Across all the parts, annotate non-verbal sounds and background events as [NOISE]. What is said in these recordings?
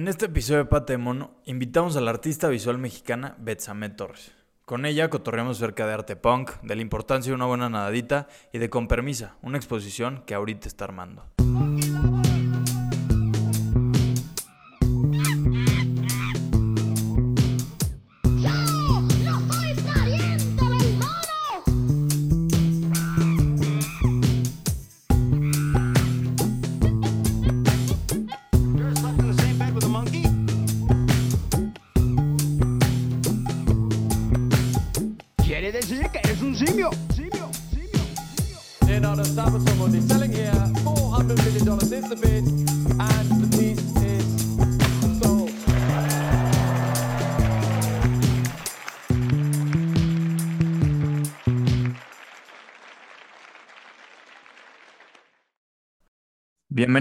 En este episodio de Pate de Mono, invitamos a la artista visual mexicana Betsamet Torres. Con ella cotorreamos cerca de arte punk, de la importancia de una buena nadadita y de Con Permisa, una exposición que ahorita está armando.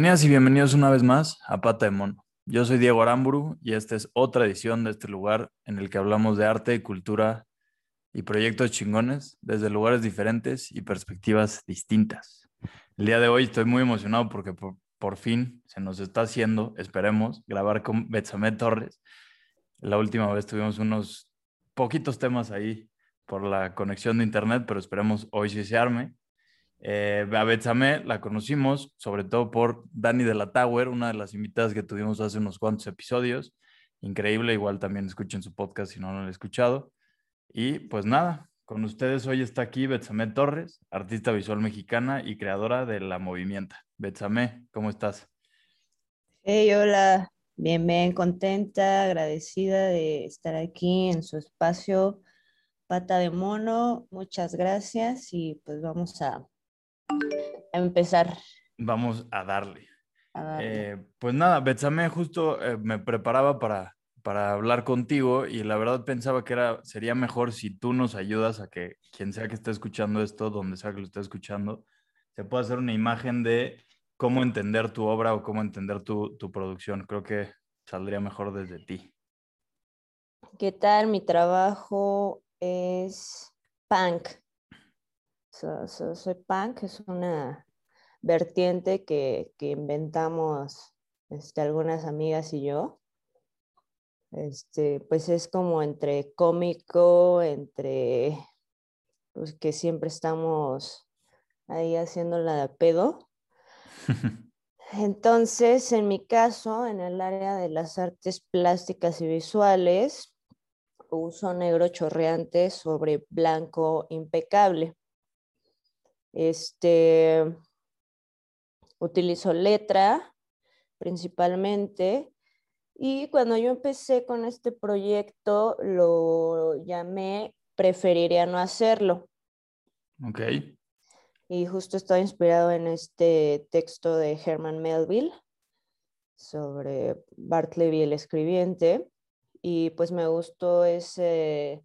Y bienvenidos una vez más a Pata de Mono. Yo soy Diego Aramburu y esta es otra edición de este lugar en el que hablamos de arte, cultura y proyectos chingones desde lugares diferentes y perspectivas distintas. El día de hoy estoy muy emocionado porque por, fin se nos está haciendo, esperemos, grabar con Betsamet Torres. La última vez tuvimos unos poquitos temas ahí por la conexión de internet, pero esperemos hoy sí se arme. Eh, a Betsamet la conocimos sobre todo por Dani de la Tower, una de las invitadas que tuvimos hace unos cuantos episodios. Increíble, igual también escuchen su podcast si no lo han escuchado. Y pues nada, con ustedes hoy está aquí Betsamet Torres, artista visual mexicana y creadora de La Movimienta. Betsamet, ¿cómo estás? Hey, hola, bien, bien, contenta, agradecida de estar aquí en su espacio Pata de Mono. Muchas gracias y pues vamos a empezar Vamos a darle. a darle. Eh, pues nada, Betsamet, justo eh, me preparaba para, para hablar contigo y la verdad pensaba que era, sería mejor si tú nos ayudas a que quien sea que esté escuchando esto, donde sea que lo esté escuchando, se pueda hacer una imagen de cómo entender tu obra o cómo entender tu, tu producción. Creo que saldría mejor desde ti. ¿Qué tal? Mi trabajo es punk. So- so- soy punk, es una vertiente que, que inventamos este, algunas amigas y yo. Este, pues es como entre cómico, entre pues que siempre estamos ahí haciéndola de pedo. [LAUGHS] Entonces, en mi caso, en el área de las artes plásticas y visuales, uso negro chorreante sobre blanco impecable. Este, utilizo letra principalmente y cuando yo empecé con este proyecto lo llamé Preferiría no hacerlo. ok, Y justo está inspirado en este texto de Herman Melville sobre Bartleby el escribiente. Y pues me gustó ese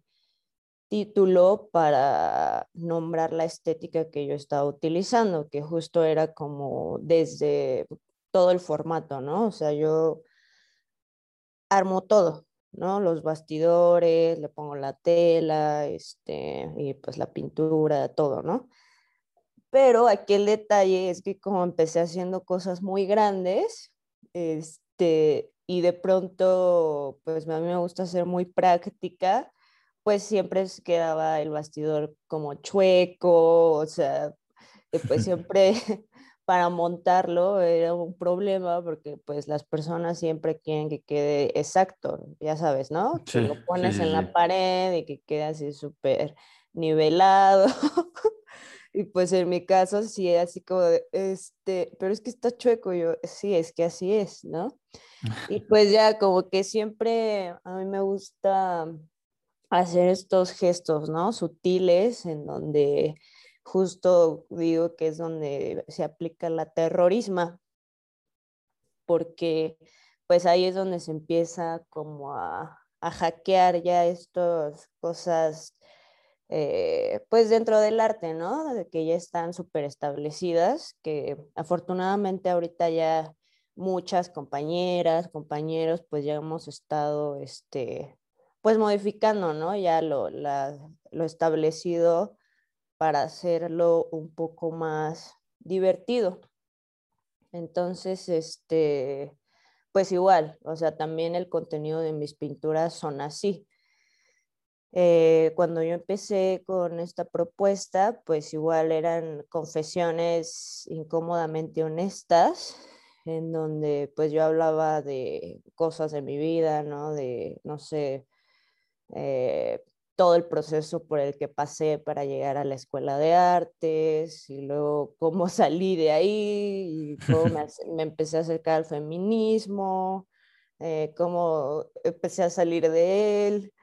título para nombrar la estética que yo estaba utilizando, que justo era como desde todo el formato, ¿no? O sea, yo armo todo, ¿no? Los bastidores, le pongo la tela, este, y pues la pintura, todo, ¿no? Pero aquí el detalle es que como empecé haciendo cosas muy grandes, este, y de pronto, pues a mí me gusta ser muy práctica, pues siempre quedaba el bastidor como chueco, o sea, y pues [LAUGHS] siempre [LAUGHS] para montarlo era un problema porque pues las personas siempre quieren que quede exacto, ya sabes, ¿no? Que Sí, lo sí, pones sí, en sí. la pared y que quede así súper nivelado. [LAUGHS] Y pues en mi caso sí, así como de, este, pero es que está chueco, yo, sí, es que así es, ¿no? Y pues ya como que siempre a mí me gusta hacer estos gestos, ¿no? Sutiles, en donde justo digo que es donde se aplica la terrorisma, porque pues ahí es donde se empieza como a, a hackear ya estas cosas, eh, pues dentro del arte, ¿no? De que ya están súper establecidas, que afortunadamente ahorita ya muchas compañeras, compañeros, pues ya hemos estado, este, pues modificando, ¿no? Ya lo, lo establecido para hacerlo un poco más divertido. Entonces, este, pues igual, o sea, también el contenido de mis pinturas son así. Eh, cuando yo empecé con esta propuesta, pues igual eran confesiones incómodamente honestas, en donde pues yo hablaba de cosas de mi vida, ¿no? De, no sé, eh, todo el proceso por el que pasé para llegar a la escuela de artes y luego cómo [LAUGHS] salí de ahí y cómo me, [LAUGHS] me empecé a acercar al feminismo, eh, cómo empecé a salir de él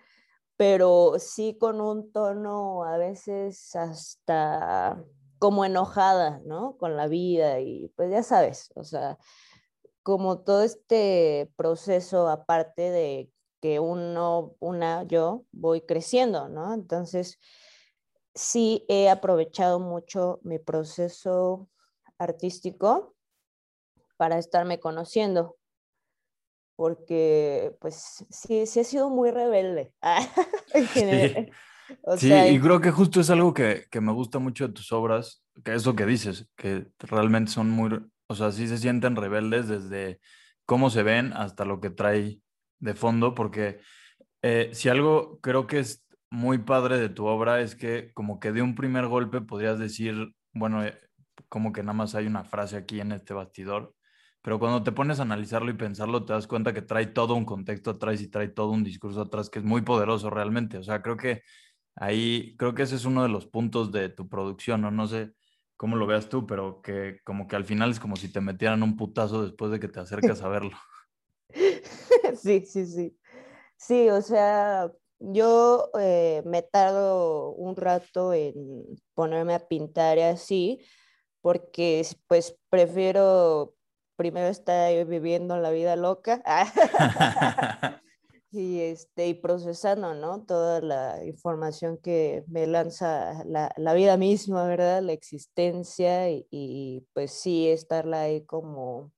pero sí con un tono a veces hasta como enojada, ¿no? Con la vida y pues ya sabes, o sea, como todo este proceso aparte de que uno, una, yo voy creciendo, ¿no? Entonces, sí he aprovechado mucho mi proceso artístico para estarme conociendo porque pues sí, sí he sido muy rebelde. [LAUGHS] Sí. y creo que justo es algo que, que, me gusta mucho de tus obras, que es lo que dices, que realmente son muy, o sea, sí se sienten rebeldes desde cómo se ven hasta lo que trae de fondo, porque eh, si algo creo que es muy padre de tu obra es que como que de un primer golpe podrías decir, bueno, eh, como que nada más hay una frase aquí en este bastidor, pero cuando te pones a analizarlo y pensarlo, te das cuenta que trae todo un contexto atrás y trae todo un discurso atrás que es muy poderoso realmente. O sea, creo que ahí, creo que ese es uno de los puntos de tu producción, ¿no? No sé cómo lo veas tú, pero que como que al final es como si te metieran un putazo después de que te acercas a verlo. [LAUGHS] Sí, sí, sí. Sí, o sea, yo eh, me tardo un rato en ponerme a pintar así, porque pues prefiero primero está viviendo la vida loca [LAUGHS] [LAUGHS] y, este, y procesando, ¿no? Toda la información que me lanza la, la vida misma, ¿verdad? La existencia y, y, pues sí, estarla ahí como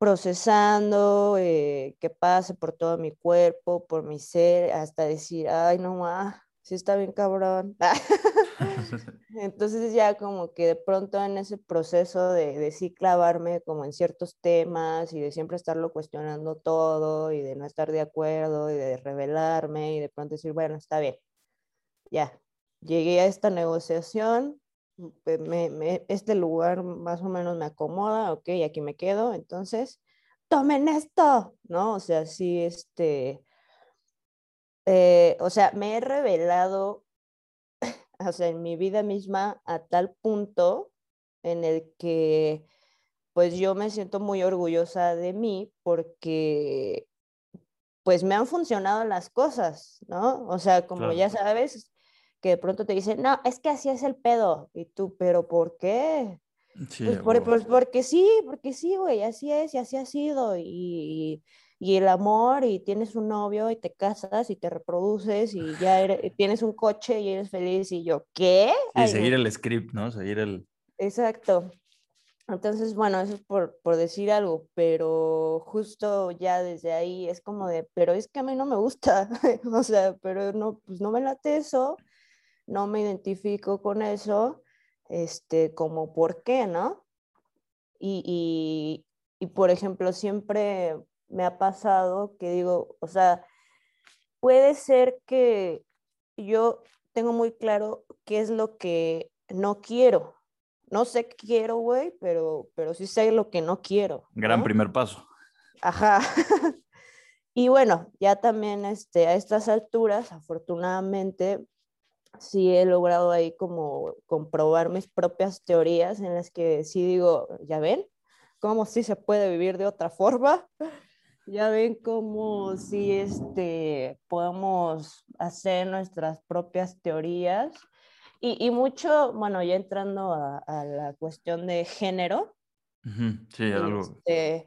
procesando, eh, que pase por todo mi cuerpo, por mi ser, hasta decir, ay, no más, sí está bien cabrón. [LAUGHS] [LAUGHS] Entonces ya como que de pronto en ese proceso de, de sí clavarme como en ciertos temas y de siempre estarlo cuestionando todo y de no estar de acuerdo y de revelarme y de pronto decir, bueno, está bien, ya, llegué a esta negociación, me, me, este lugar más o menos me acomoda, ok, aquí me quedo, entonces, tomen esto, ¿no? O sea, sí, este, eh, o sea, me he revelado [LAUGHS] o sea, en mi vida misma a tal punto en el que pues yo me siento muy orgullosa de mí porque pues me han funcionado las cosas, ¿no? O sea, como ya sabes, que de pronto te dicen, no, es que así es el pedo. Y tú, pero ¿por qué? Sí, pues, por, pues, porque sí, porque sí, güey, así es y así ha sido. Y, y el amor y tienes un novio y te casas y te reproduces y ya tienes un coche y eres feliz y yo, ¿qué? Y seguir el script, ¿no? Seguir el... Exacto. Entonces, bueno, eso es por, por, decir algo, pero justo ya desde ahí es como de, pero es que a mí no me gusta, [LAUGHS] o sea, pero no, pues no me late eso, no me identifico con eso, este, como por qué, ¿no? Y, y, y por ejemplo, siempre me ha pasado que digo, o sea, puede ser que yo tengo muy claro qué es lo que no quiero. No sé qué quiero, güey, pero, pero sí sé lo que no quiero. Gran primer paso. Ajá. [LAUGHS] y bueno, ya también este, a estas alturas, afortunadamente, sí he logrado ahí como comprobar mis propias teorías en las que sí digo, ya ven, cómo sí se puede vivir de otra forma. [LAUGHS] Ya ven cómo si este, podemos hacer nuestras propias teorías y, y mucho, bueno, ya entrando a, a, la cuestión de género. Sí, algo. Este,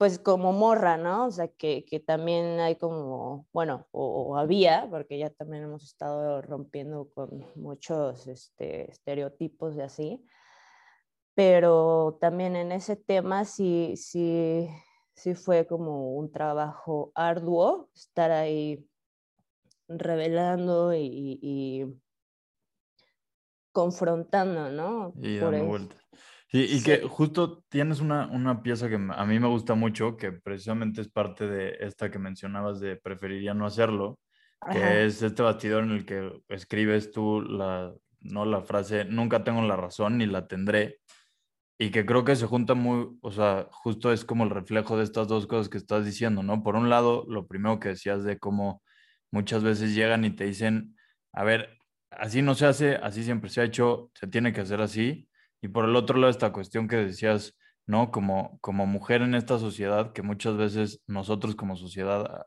pues como morra, ¿no? O sea, que, que también hay como, bueno, o, o, había, porque ya también hemos estado rompiendo con muchos este, estereotipos y así, pero también en ese tema sí, sí, sí fue como un trabajo arduo estar ahí revelando y, y confrontando, ¿no? Y dando vueltas. Sí, y que Sí. justo tienes una, una pieza que a mí me gusta mucho, que precisamente es parte de esta que mencionabas de preferiría no hacerlo, que es este bastidor en el que escribes tú la, no la frase, nunca tengo la razón ni la tendré, y que creo que se junta muy, o sea, justo es como el reflejo de estas dos cosas que estás diciendo, ¿no? Por un lado, lo primero que decías de cómo muchas veces llegan y te dicen, a ver, así no se hace, así siempre se ha hecho, se tiene que hacer así. Y por el otro lado, esta cuestión que decías, ¿no? Como, como mujer en esta sociedad, que muchas veces nosotros como sociedad,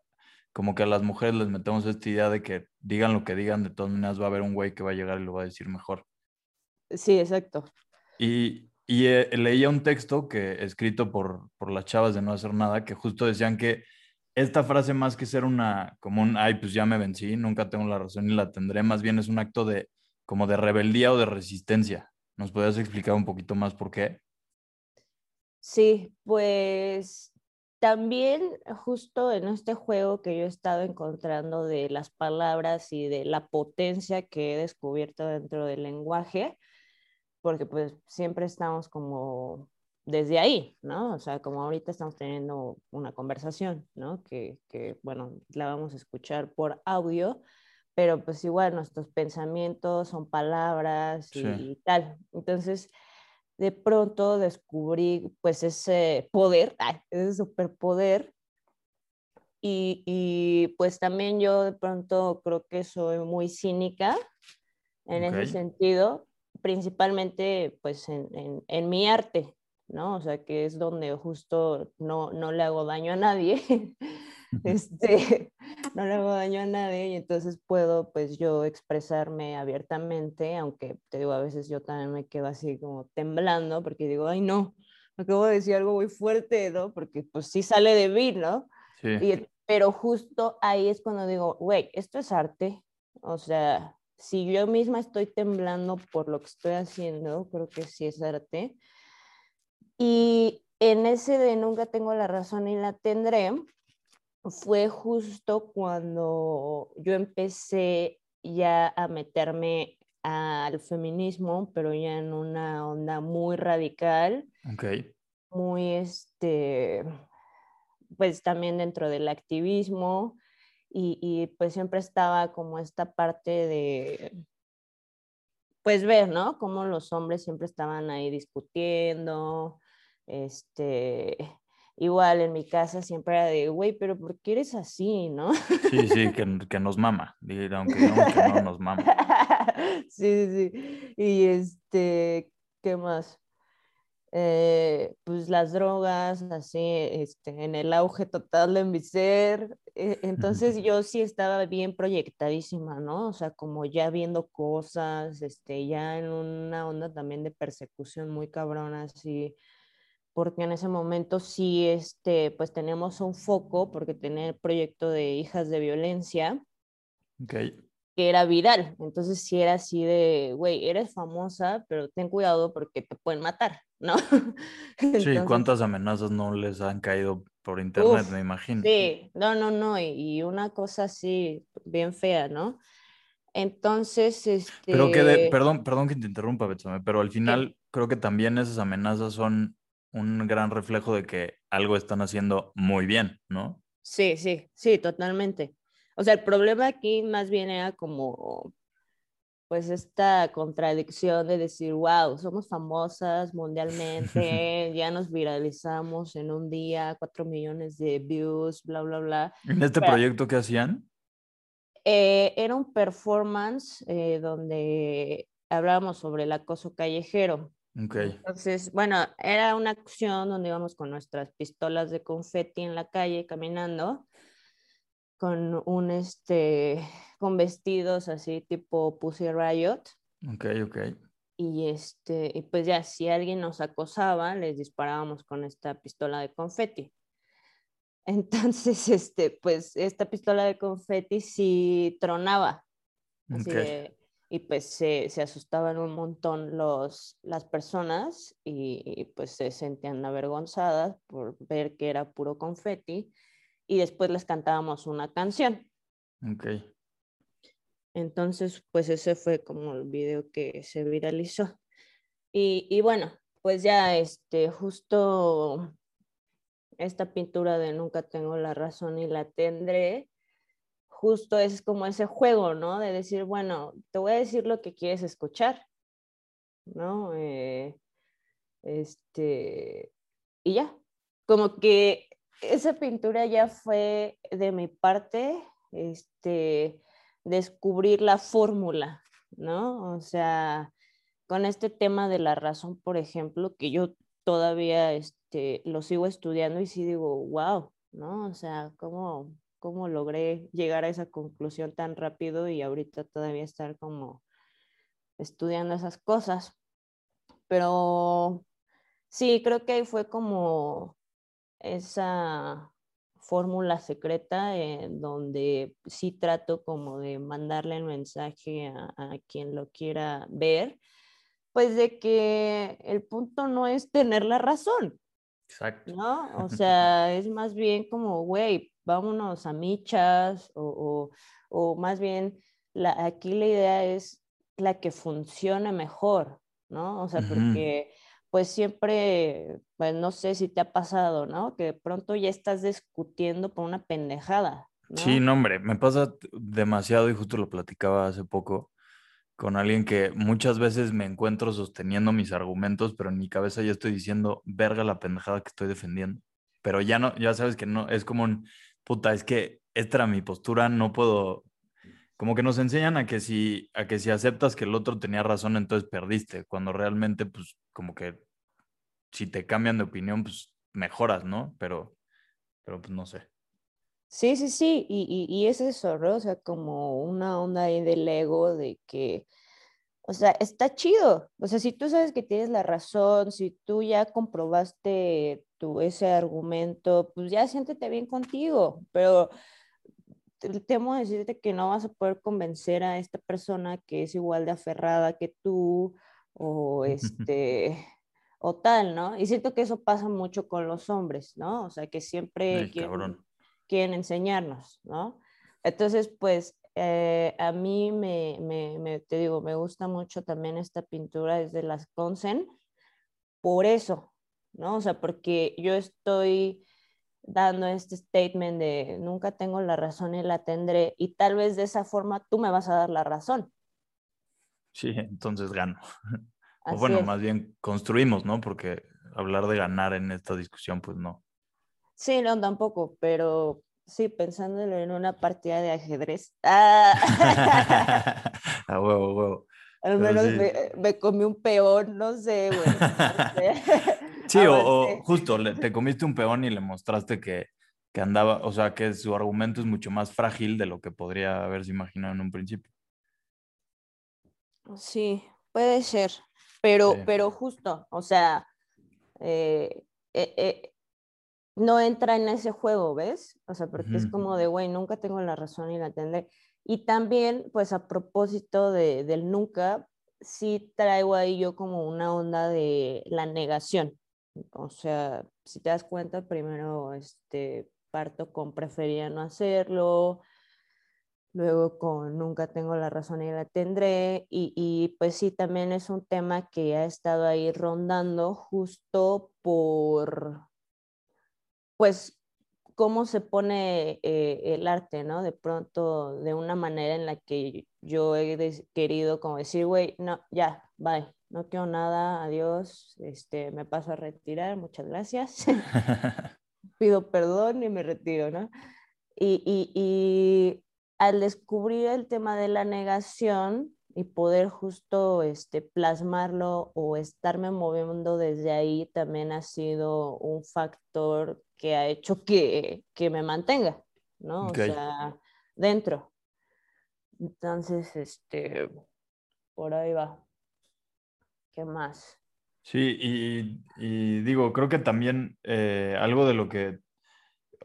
como que a las mujeres les metemos esta idea de que digan lo que digan, de todas maneras va a haber un güey que va a llegar y lo va a decir mejor. Sí, exacto. Y, y eh, leía un texto que escrito por, por las chavas de no hacer nada, que justo decían que esta frase más que ser una, como un, ay, pues ya me vencí, nunca tengo la razón ni la tendré, más bien es un acto de, como de rebeldía o de resistencia. ¿Nos podrías explicar un poquito más por qué? Sí, pues también justo en este juego que yo he estado encontrando de las palabras y de la potencia que he descubierto dentro del lenguaje, porque pues siempre estamos como desde ahí, ¿no? O sea, como ahorita estamos teniendo una conversación, ¿no? Que, que bueno, la vamos a escuchar por audio, pero pues igual nuestros pensamientos son palabras y, Sí. y tal. Entonces, de pronto descubrí pues ese poder, ay, ese superpoder. Y, y pues también yo de pronto creo que soy muy cínica en ese sentido, principalmente pues en, en, en mi arte, ¿no? O sea, que es donde justo no, no le hago daño a nadie, [LAUGHS] este, [LAUGHS] no le hago daño a nadie y entonces puedo pues yo expresarme abiertamente, aunque te digo, a veces yo también me quedo así como temblando porque digo, ay no, acabo de decir algo muy fuerte, ¿no? Porque pues sí sale de mí, ¿no? Sí, Y- pero justo ahí es cuando digo, güey, esto es arte, o sea, si yo misma estoy temblando por lo que estoy haciendo, creo que sí es arte. Y en ese de nunca tengo la razón y la tendré, fue justo cuando yo empecé ya a meterme al feminismo, pero ya en una onda muy radical, ok, muy este, pues también dentro del activismo y, y pues siempre estaba como esta parte de, pues ver, ¿no? Cómo los hombres siempre estaban ahí discutiendo, este, [LAUGHS] igual en mi casa siempre era de, güey, pero ¿por qué eres así, no? sí, sí, que, que nos mama, aunque digamos que no nos mama. [LAUGHS] sí, sí, sí. Y este, ¿qué más? Eh, pues las drogas, así, este, en el auge total de mi ser. Eh, entonces [LAUGHS] yo sí estaba bien proyectadísima, ¿no? O sea, como ya viendo cosas, este, ya en una onda también de persecución muy cabrona, así, porque en ese momento sí, este, pues tenemos un foco, porque tenía el proyecto de hijas de violencia, que era viral. Entonces sí era así de, güey, eres famosa, pero ten cuidado porque te pueden matar, ¿no? [LAUGHS] sí, ¿cuántas amenazas no les han caído por internet, uf, me imagino? Sí, no, no, no, y, y una cosa así bien fea, ¿no? Entonces, este... Pero que de, perdón, perdón que te interrumpa, Betsame, pero al final creo que también esas amenazas son un gran reflejo de que algo están haciendo muy bien, ¿no? Sí, sí, sí, totalmente. O sea, el problema aquí más bien era como, pues, esta contradicción de decir, wow, somos famosas mundialmente, [LAUGHS] ya nos viralizamos en un día, cuatro millones de views, bla, bla, bla. En este Pero- proyecto que hacían, Eh, era un performance eh, donde hablábamos sobre el acoso callejero. Ok, Entonces, bueno, era una acción donde íbamos con nuestras pistolas de confeti en la calle caminando, con un este, con vestidos así tipo Pussy Riot. ok, ok, Y este, y pues ya, si alguien nos acosaba, les disparábamos con esta pistola de confeti. [LAUGHS] Entonces, este, pues esta pistola de confeti sí tronaba. Así ok. de- y pues se, se asustaban un montón los, las personas y, y, pues se sentían avergonzadas por ver que era puro confeti y después les cantábamos una canción. ok. Entonces, pues ese fue como el video que se viralizó. Y, y bueno, pues ya, este, justo esta pintura de nunca tengo la razón y la tendré, justo es como ese juego, ¿no? De decir, bueno, te voy a decir lo que quieres escuchar, ¿no? Eh, este, y ya, como que esa pintura ya fue de mi parte, este, descubrir la fórmula, ¿no? O sea, con este tema de la razón, por ejemplo, que yo todavía este, lo sigo estudiando y sí digo, wow, ¿no? O sea, ¿cómo, cómo logré llegar a esa conclusión tan rápido y ahorita todavía estar como estudiando esas cosas. Pero sí, creo que ahí fue como esa fórmula secreta donde sí trato como de mandarle el mensaje a, a, quien lo quiera ver, pues de que el punto no es tener la razón. Exacto. ¿No? O [LAUGHS] sea, es más bien como, güey, vámonos a michas o, o, o más bien la, aquí la idea es la que funcione mejor, ¿no? O sea, Ujú. porque pues siempre, pues no sé si te ha pasado, ¿no? Que de pronto ya estás discutiendo por una pendejada, ¿no? Sí, no, hombre, me pasa demasiado y justo lo platicaba hace poco con alguien que muchas veces me encuentro sosteniendo mis argumentos, pero en mi cabeza ya estoy diciendo, verga la pendejada que estoy defendiendo. Pero ya no, ya sabes que no, es como un, puta, es que esta era mi postura, no puedo, como que nos enseñan a que si, a que si aceptas que el otro tenía razón, entonces perdiste, cuando realmente, pues, como que si te cambian de opinión, pues mejoras, ¿no? Pero, pero pues no sé. Sí, sí, sí, y, y, y es eso, ¿no? O sea, como una onda ahí del ego de que, o sea, está chido. O sea, si tú sabes que tienes la razón, si tú ya comprobaste tu, ese argumento, pues ya siéntete bien contigo, pero te- temo decirte que no vas a poder convencer a esta persona que es igual de aferrada que tú o [LAUGHS] este o tal, ¿no? Y siento que eso pasa mucho con los hombres, ¿no? O sea, que siempre Ay, quieren, quieren enseñarnos, ¿no? Entonces, pues eh, a mí me, me, me, te digo, me gusta mucho también esta pintura desde las Consen, por eso, ¿no? O sea, porque yo estoy dando este statement de nunca tengo la razón y la tendré, y tal vez de esa forma tú me vas a dar la razón. Sí, entonces gano. [LAUGHS] O bueno, es. más bien construimos, ¿no? Porque hablar de ganar en esta discusión, pues no. Sí, no, tampoco, pero sí, pensándolo en una partida de ajedrez. Ah, [LAUGHS] A huevo, huevo. al menos sí. me, me comí un peón, no sé, güey. no sé. [LAUGHS] Sí, [LAUGHS] o, o justo, le- te comiste un peón y le mostraste que, que andaba, o sea, que su argumento es mucho más frágil de lo que podría haberse imaginado en un principio. Sí, puede ser, pero, Sí. pero justo, o sea, eh, eh, eh, no entra en ese juego, ¿ves? O sea, porque es como de, güey, nunca tengo la razón y la tendré. Y también, pues a propósito de, del nunca, sí traigo ahí yo como una onda de la negación. O sea, si te das cuenta, primero este, parto con prefería no hacerlo, luego con nunca tengo la razón y la tendré, y, y, pues sí, también es un tema que ha estado ahí rondando justo por, pues, cómo se pone eh, el arte, ¿no? De pronto, de una manera en la que yo he querido como decir, güey, no, ya, bye, no quiero nada, adiós, este, me paso a retirar, muchas gracias, [LAUGHS] [LAUGHS] pido perdón y me retiro, ¿no? Y, y, y al descubrir el tema de la negación y poder justo este, plasmarlo o estarme moviendo desde ahí también ha sido un factor que ha hecho que, que me mantenga, ¿no? O sea, dentro. Entonces, este, por ahí va. ¿Qué más? Sí, y, y digo, creo que también eh, algo de lo que,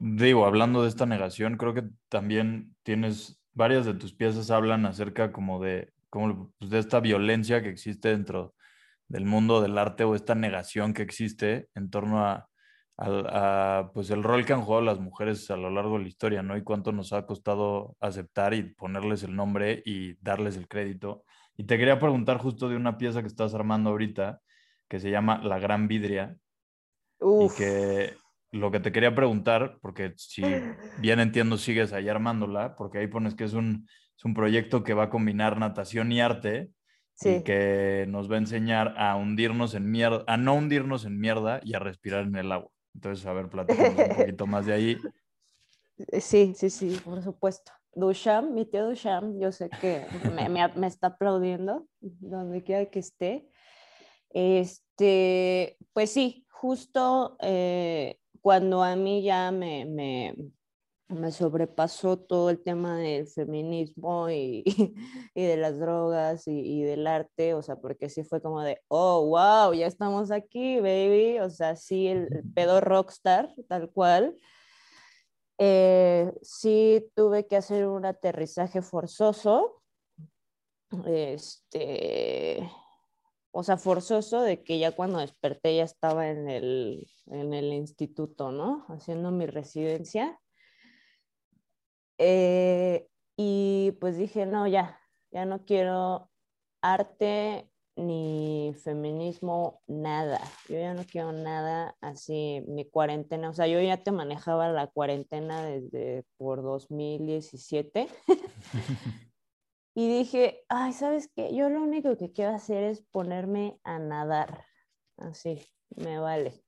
digo, hablando de esta negación, creo que también tienes, varias de tus piezas hablan acerca como de, como pues, de esta violencia que existe dentro del mundo del arte o esta negación que existe en torno a, a, pues el rol que han jugado las mujeres a lo largo de la historia, ¿no? Y cuánto nos ha costado aceptar y ponerles el nombre y darles el crédito. Y te quería preguntar justo de una pieza que estás armando ahorita, que se llama La Gran Vidria Uf, y que lo que te quería preguntar, porque si bien entiendo sigues ahí armándola, porque ahí pones que es un, es un proyecto que va a combinar natación y arte y que nos va a enseñar a hundirnos en mierda, a no hundirnos en mierda y a respirar en el agua. Entonces, a ver, platícanos un poquito más de ahí. [LAUGHS] Sí, sí, sí, por supuesto. Dusham, mi tío Dusham, yo sé que me, me- me está aplaudiendo donde quiera que esté. Este, pues sí, justo eh, cuando a mí ya me, me, me sobrepasó todo el tema del feminismo y, [LAUGHS] y de las drogas y, y del arte, o sea, porque sí fue como de, oh, wow, ya estamos aquí, baby, o sea, sí, el, el pedo rockstar, tal cual. Eh, sí tuve que hacer un aterrizaje forzoso, este, o sea, forzoso de que ya cuando desperté ya estaba en el, en el instituto, ¿no? Haciendo mi residencia. Eh, y pues dije, no, ya, ya no quiero arte ni feminismo, nada. Yo ya no quiero nada así, mi cuarentena, o sea, yo ya te manejaba la cuarentena desde por 2017 [LAUGHS] [LAUGHS] y dije, ay, ¿sabes qué? Yo lo único que quiero hacer es ponerme a nadar, así, me vale.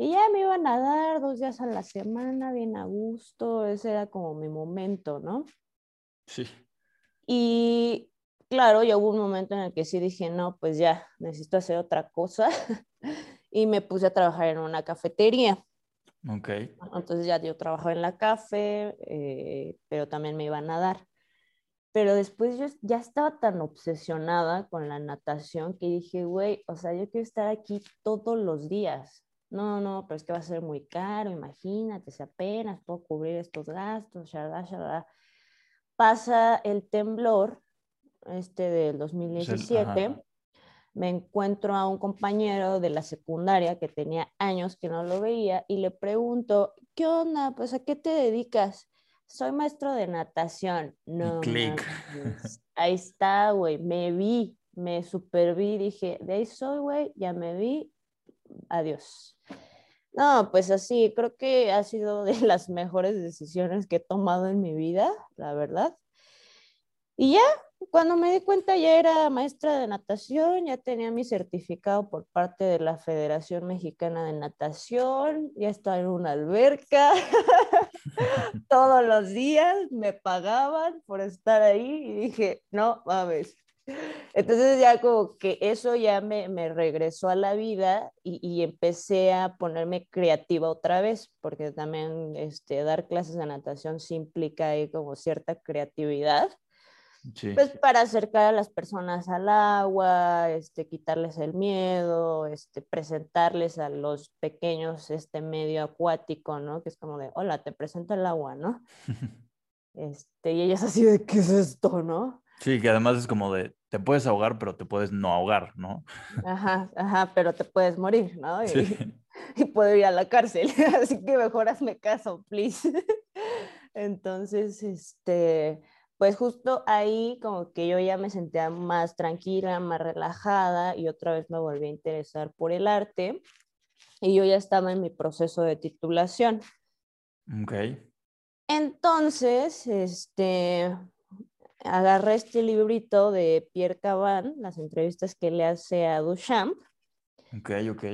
Y ya me iba a nadar dos días a la semana, bien a gusto, ese era como mi momento, ¿no? Sí. Y claro, ya hubo un momento en el que sí dije, no, pues ya, necesito hacer otra cosa. [LAUGHS] y me puse a trabajar en una cafetería. Ok. Entonces ya yo trabajaba en la café, eh, pero también me iba a nadar. Pero después yo ya estaba tan obsesionada con la natación que dije, güey, o sea, yo quiero estar aquí todos los días. No, no, pero es que va a ser muy caro, imagínate, si apenas puedo cubrir estos gastos, shalala, shalala. Pasa el temblor, este del 2017, ajá. me encuentro a un compañero de la secundaria que tenía años que no lo veía y le pregunto, ¿qué onda? Pues a qué te dedicas? Soy maestro de natación. No, clic. mames. [LAUGHS] ahí está, güey, me vi, me super vi, dije, de ahí soy, güey, ya me vi, adiós. No, pues así, creo que ha sido de [LAUGHS] las mejores decisiones que he tomado en mi vida, la verdad. Y ya, cuando me di cuenta ya era maestra de natación, ya tenía mi certificado por parte de la Federación Mexicana de Natación, ya estaba en una alberca, [LAUGHS] todos los días me pagaban por estar ahí y dije, no mames. [LAUGHS] Entonces ya como que eso ya me, me regresó a la vida y, y, empecé a ponerme creativa otra vez, porque también este, dar clases de natación sí implica ahí como cierta creatividad. Sí. Pues para acercar a las personas al agua, este, quitarles el miedo, este, presentarles a los pequeños este medio acuático, ¿no? Que es como de, hola, te presento el agua, ¿no? [LAUGHS] este, y ellas así de, ¿qué es esto, no? Sí, que además es como de, te puedes ahogar, pero te puedes no ahogar, ¿no? Ajá, ajá, pero te puedes morir, ¿no? [LAUGHS] Y, Sí. y puedo ir a la cárcel, [LAUGHS] así que mejor hazme caso, please. [LAUGHS] Entonces, este, pues justo ahí como que yo ya me sentía más tranquila, más relajada y otra vez me volví a interesar por el arte y yo ya estaba en mi proceso de titulación. Ok. Entonces, este, agarré este librito de Pierre Caban, las entrevistas que le hace a Duchamp, Ok, ok.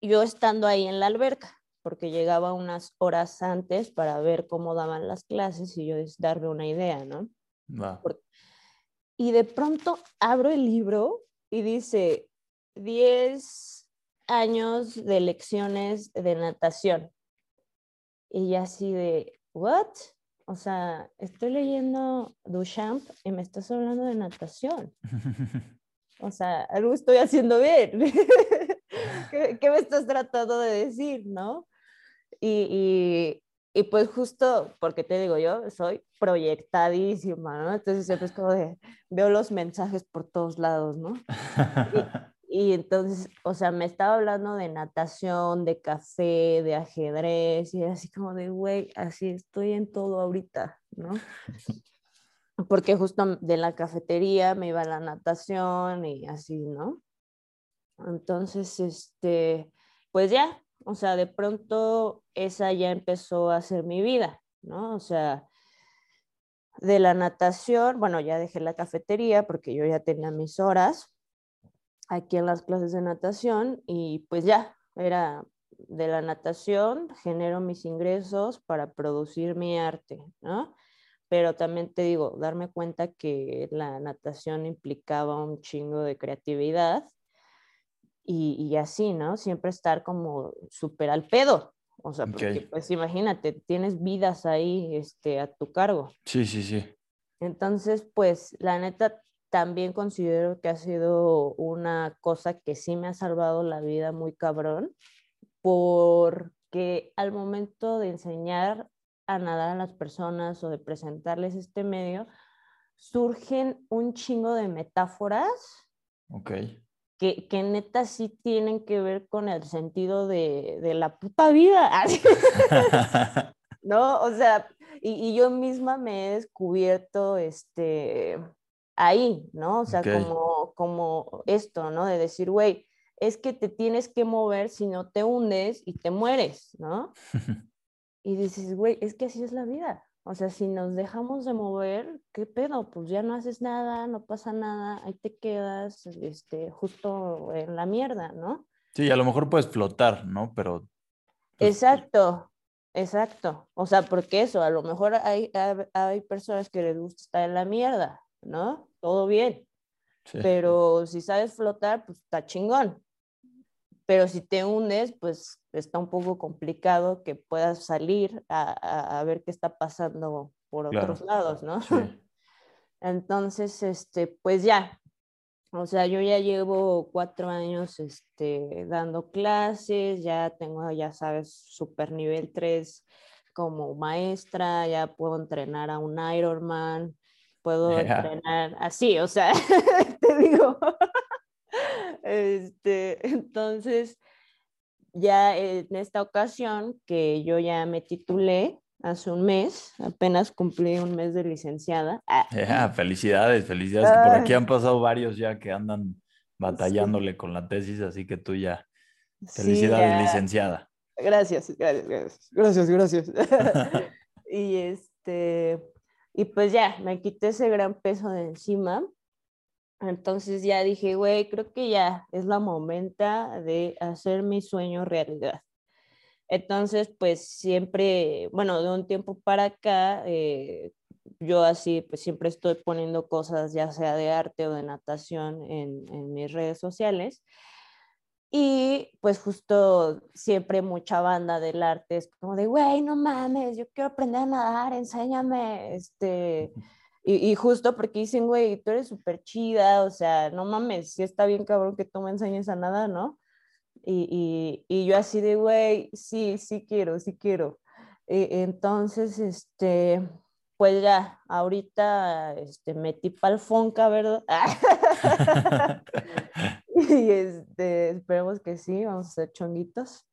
yo estando ahí en la alberca, porque llegaba unas horas antes para ver cómo daban las clases y yo darme una idea, ¿no? Y de pronto abro el libro y dice 10 años de lecciones de natación. Y así de, ¿what? O sea, estoy leyendo Duchamp y me estás hablando de natación. [LAUGHS] O sea, algo estoy haciendo bien. [LAUGHS] ¿Qué, qué me estás tratando de decir, no? Y, y, y pues justo porque te digo, yo soy proyectadísima, ¿no? Entonces siempre es como de, veo los mensajes por todos lados, ¿no? [LAUGHS] Y entonces, o sea, me estaba hablando de natación, de café, de ajedrez, y así como de, güey, así estoy en todo ahorita, ¿no? Porque justo de la cafetería me iba a la natación y así, ¿no? Entonces, este, pues ya, o sea, de pronto esa ya empezó a ser mi vida, ¿no? O sea, de la natación, bueno, ya dejé la cafetería porque yo ya tenía mis horas aquí en las clases de natación y pues ya, era de la natación, genero mis ingresos para producir mi arte, ¿no? Pero también te digo, darme cuenta que la natación implicaba un chingo de creatividad y, y así, ¿no? Siempre estar como súper al pedo. O sea, porque Ok. pues imagínate, tienes vidas ahí este, a tu cargo. Sí, sí, sí. Entonces, pues la neta, también considero que ha sido una cosa que sí me ha salvado la vida muy cabrón, porque al momento de enseñar a nadar a las personas o de presentarles este medio, surgen un chingo de metáforas Ok. que, que neta sí tienen que ver con el sentido de, de la puta vida. [LAUGHS] [LAUGHS] ¿no? O sea, y, y yo misma me he descubierto este, ahí, ¿no? O sea, como, como esto, ¿no? De decir, güey, es que te tienes que mover si no te hundes y te mueres, ¿no? [LAUGHS] Y dices, güey, es que así es la vida. O sea, si nos dejamos de mover, ¿qué pedo? Pues ya no haces nada, no pasa nada, ahí te quedas, este, justo en la mierda, ¿no? Sí, a lo mejor puedes flotar, ¿no? Pero pues, Exacto, exacto. O sea, porque eso, a lo mejor hay, hay, hay personas que les gusta estar en la mierda, ¿no? Todo bien, sí. pero si sabes flotar, pues está chingón. Pero si te hundes, pues está un poco complicado que puedas salir a, a- a ver qué está pasando por Claro. otros lados, ¿no? Sí. [LAUGHS] Entonces, este, pues ya, o sea, yo ya llevo cuatro años este, dando clases, ya tengo, ya sabes, super nivel 3 como maestra, ya puedo entrenar a un Ironman, puedo Yeah. entrenar así, o sea, [LAUGHS] te digo. [LAUGHS] Este, entonces, ya en esta ocasión que yo ya me titulé hace un mes, apenas cumplí un mes de licenciada. Ah, felicidades, felicidades. por aquí han pasado varios ya que andan batallándole con la tesis, así que tú ya. Felicidades, licenciada. Gracias, gracias, gracias. Gracias, gracias. [LAUGHS] y este, y pues ya, me quité ese gran peso de encima. Entonces ya dije, güey, creo que ya es la momenta de hacer mi sueño realidad. Entonces, pues siempre, bueno, de un tiempo para acá, eh, yo así, pues siempre estoy poniendo cosas, ya sea de arte o de natación, en, en mis redes sociales. Y pues justo siempre mucha banda del arte es como de, güey, no mames, yo quiero aprender a nadar, enséñame, este, y, y justo porque dicen, güey, tú eres súper chida, o sea, no mames, sí está bien cabrón que tú me enseñes a nadar, ¿no? Y, y, y yo así de, güey, sí, sí quiero, sí quiero. E- entonces, este, pues ya, ahorita, este, metí pa'l Fonca, ¿verdad? [LAUGHS] [LAUGHS] [LAUGHS] y este, esperemos que sí, vamos a hacer chonguitos.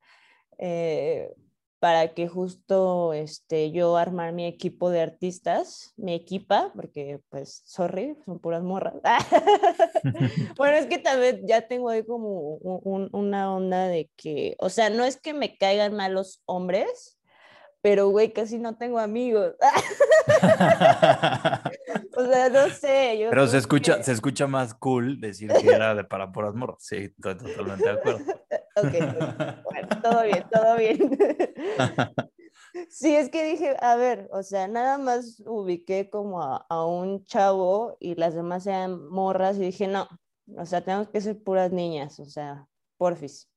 eh, para que justo este, yo armar mi equipo de artistas, mi equipa, porque pues, sorry, son puras morras. [LAUGHS] bueno, es que también ya tengo ahí como un- un- una onda de que, o sea, no es que me caigan mal los hombres, pero güey, casi no tengo amigos. [LAUGHS] o sea, no sé. Yo Pero se escucha, que- se escucha más cool decir que era de para puras morras. Sí, estoy totalmente de acuerdo. [LAUGHS] Ok, bueno, todo bien, todo bien. [LAUGHS] Sí, es que dije, a ver, o sea, nada más ubiqué como a, a un chavo y las demás eran morras y dije, no, o sea, tenemos que ser puras niñas, o sea, porfis.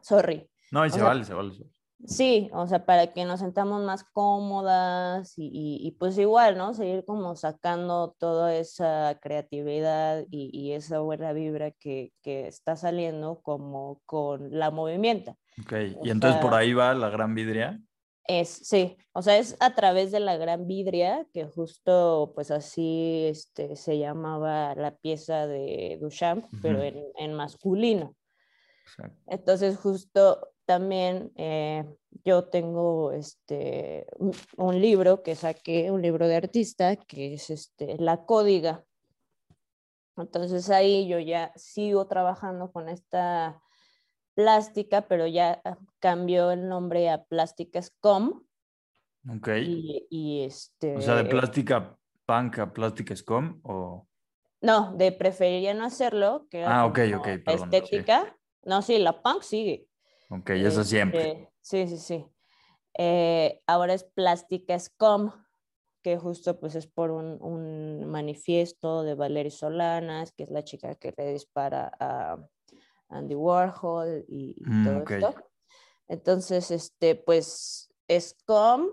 Sorry. No, y se sea, vale, se vale. se vale. Sí, o sea, para que nos sentamos más cómodas y, y- y pues igual, ¿no? Seguir como sacando toda esa creatividad y, y esa buena vibra que, que está saliendo como con la movimiento. Ok, O y entonces por ahí va la gran vidria. Es, sí, o sea, es a través de la Gran Vidria, que justo pues así este, se llamaba la pieza de Duchamp, pero en, en masculino. Exacto. Entonces, justo también eh, yo tengo este, un, libro que saqué, un libro de artista, que es este, La Códiga. Entonces ahí yo ya sigo trabajando con esta plástica, pero ya ah, cambió el nombre a Plásticas Com. Ok. Y, y este... O sea, de plástica punk a plástica scum o... No, de preferiría no hacerlo, que Ah, ok, como ok, la perdón, sí. estética. No, sí, la punk sigue. Ok, eso siempre. Este, Sí, sí, sí. Eh, ahora es Plástica Scum, que justo pues es por un, un manifiesto de Valerie Solanas, que es la chica que le dispara a Andy Warhol y, y Mm, todo esto. Entonces, este, pues Scum,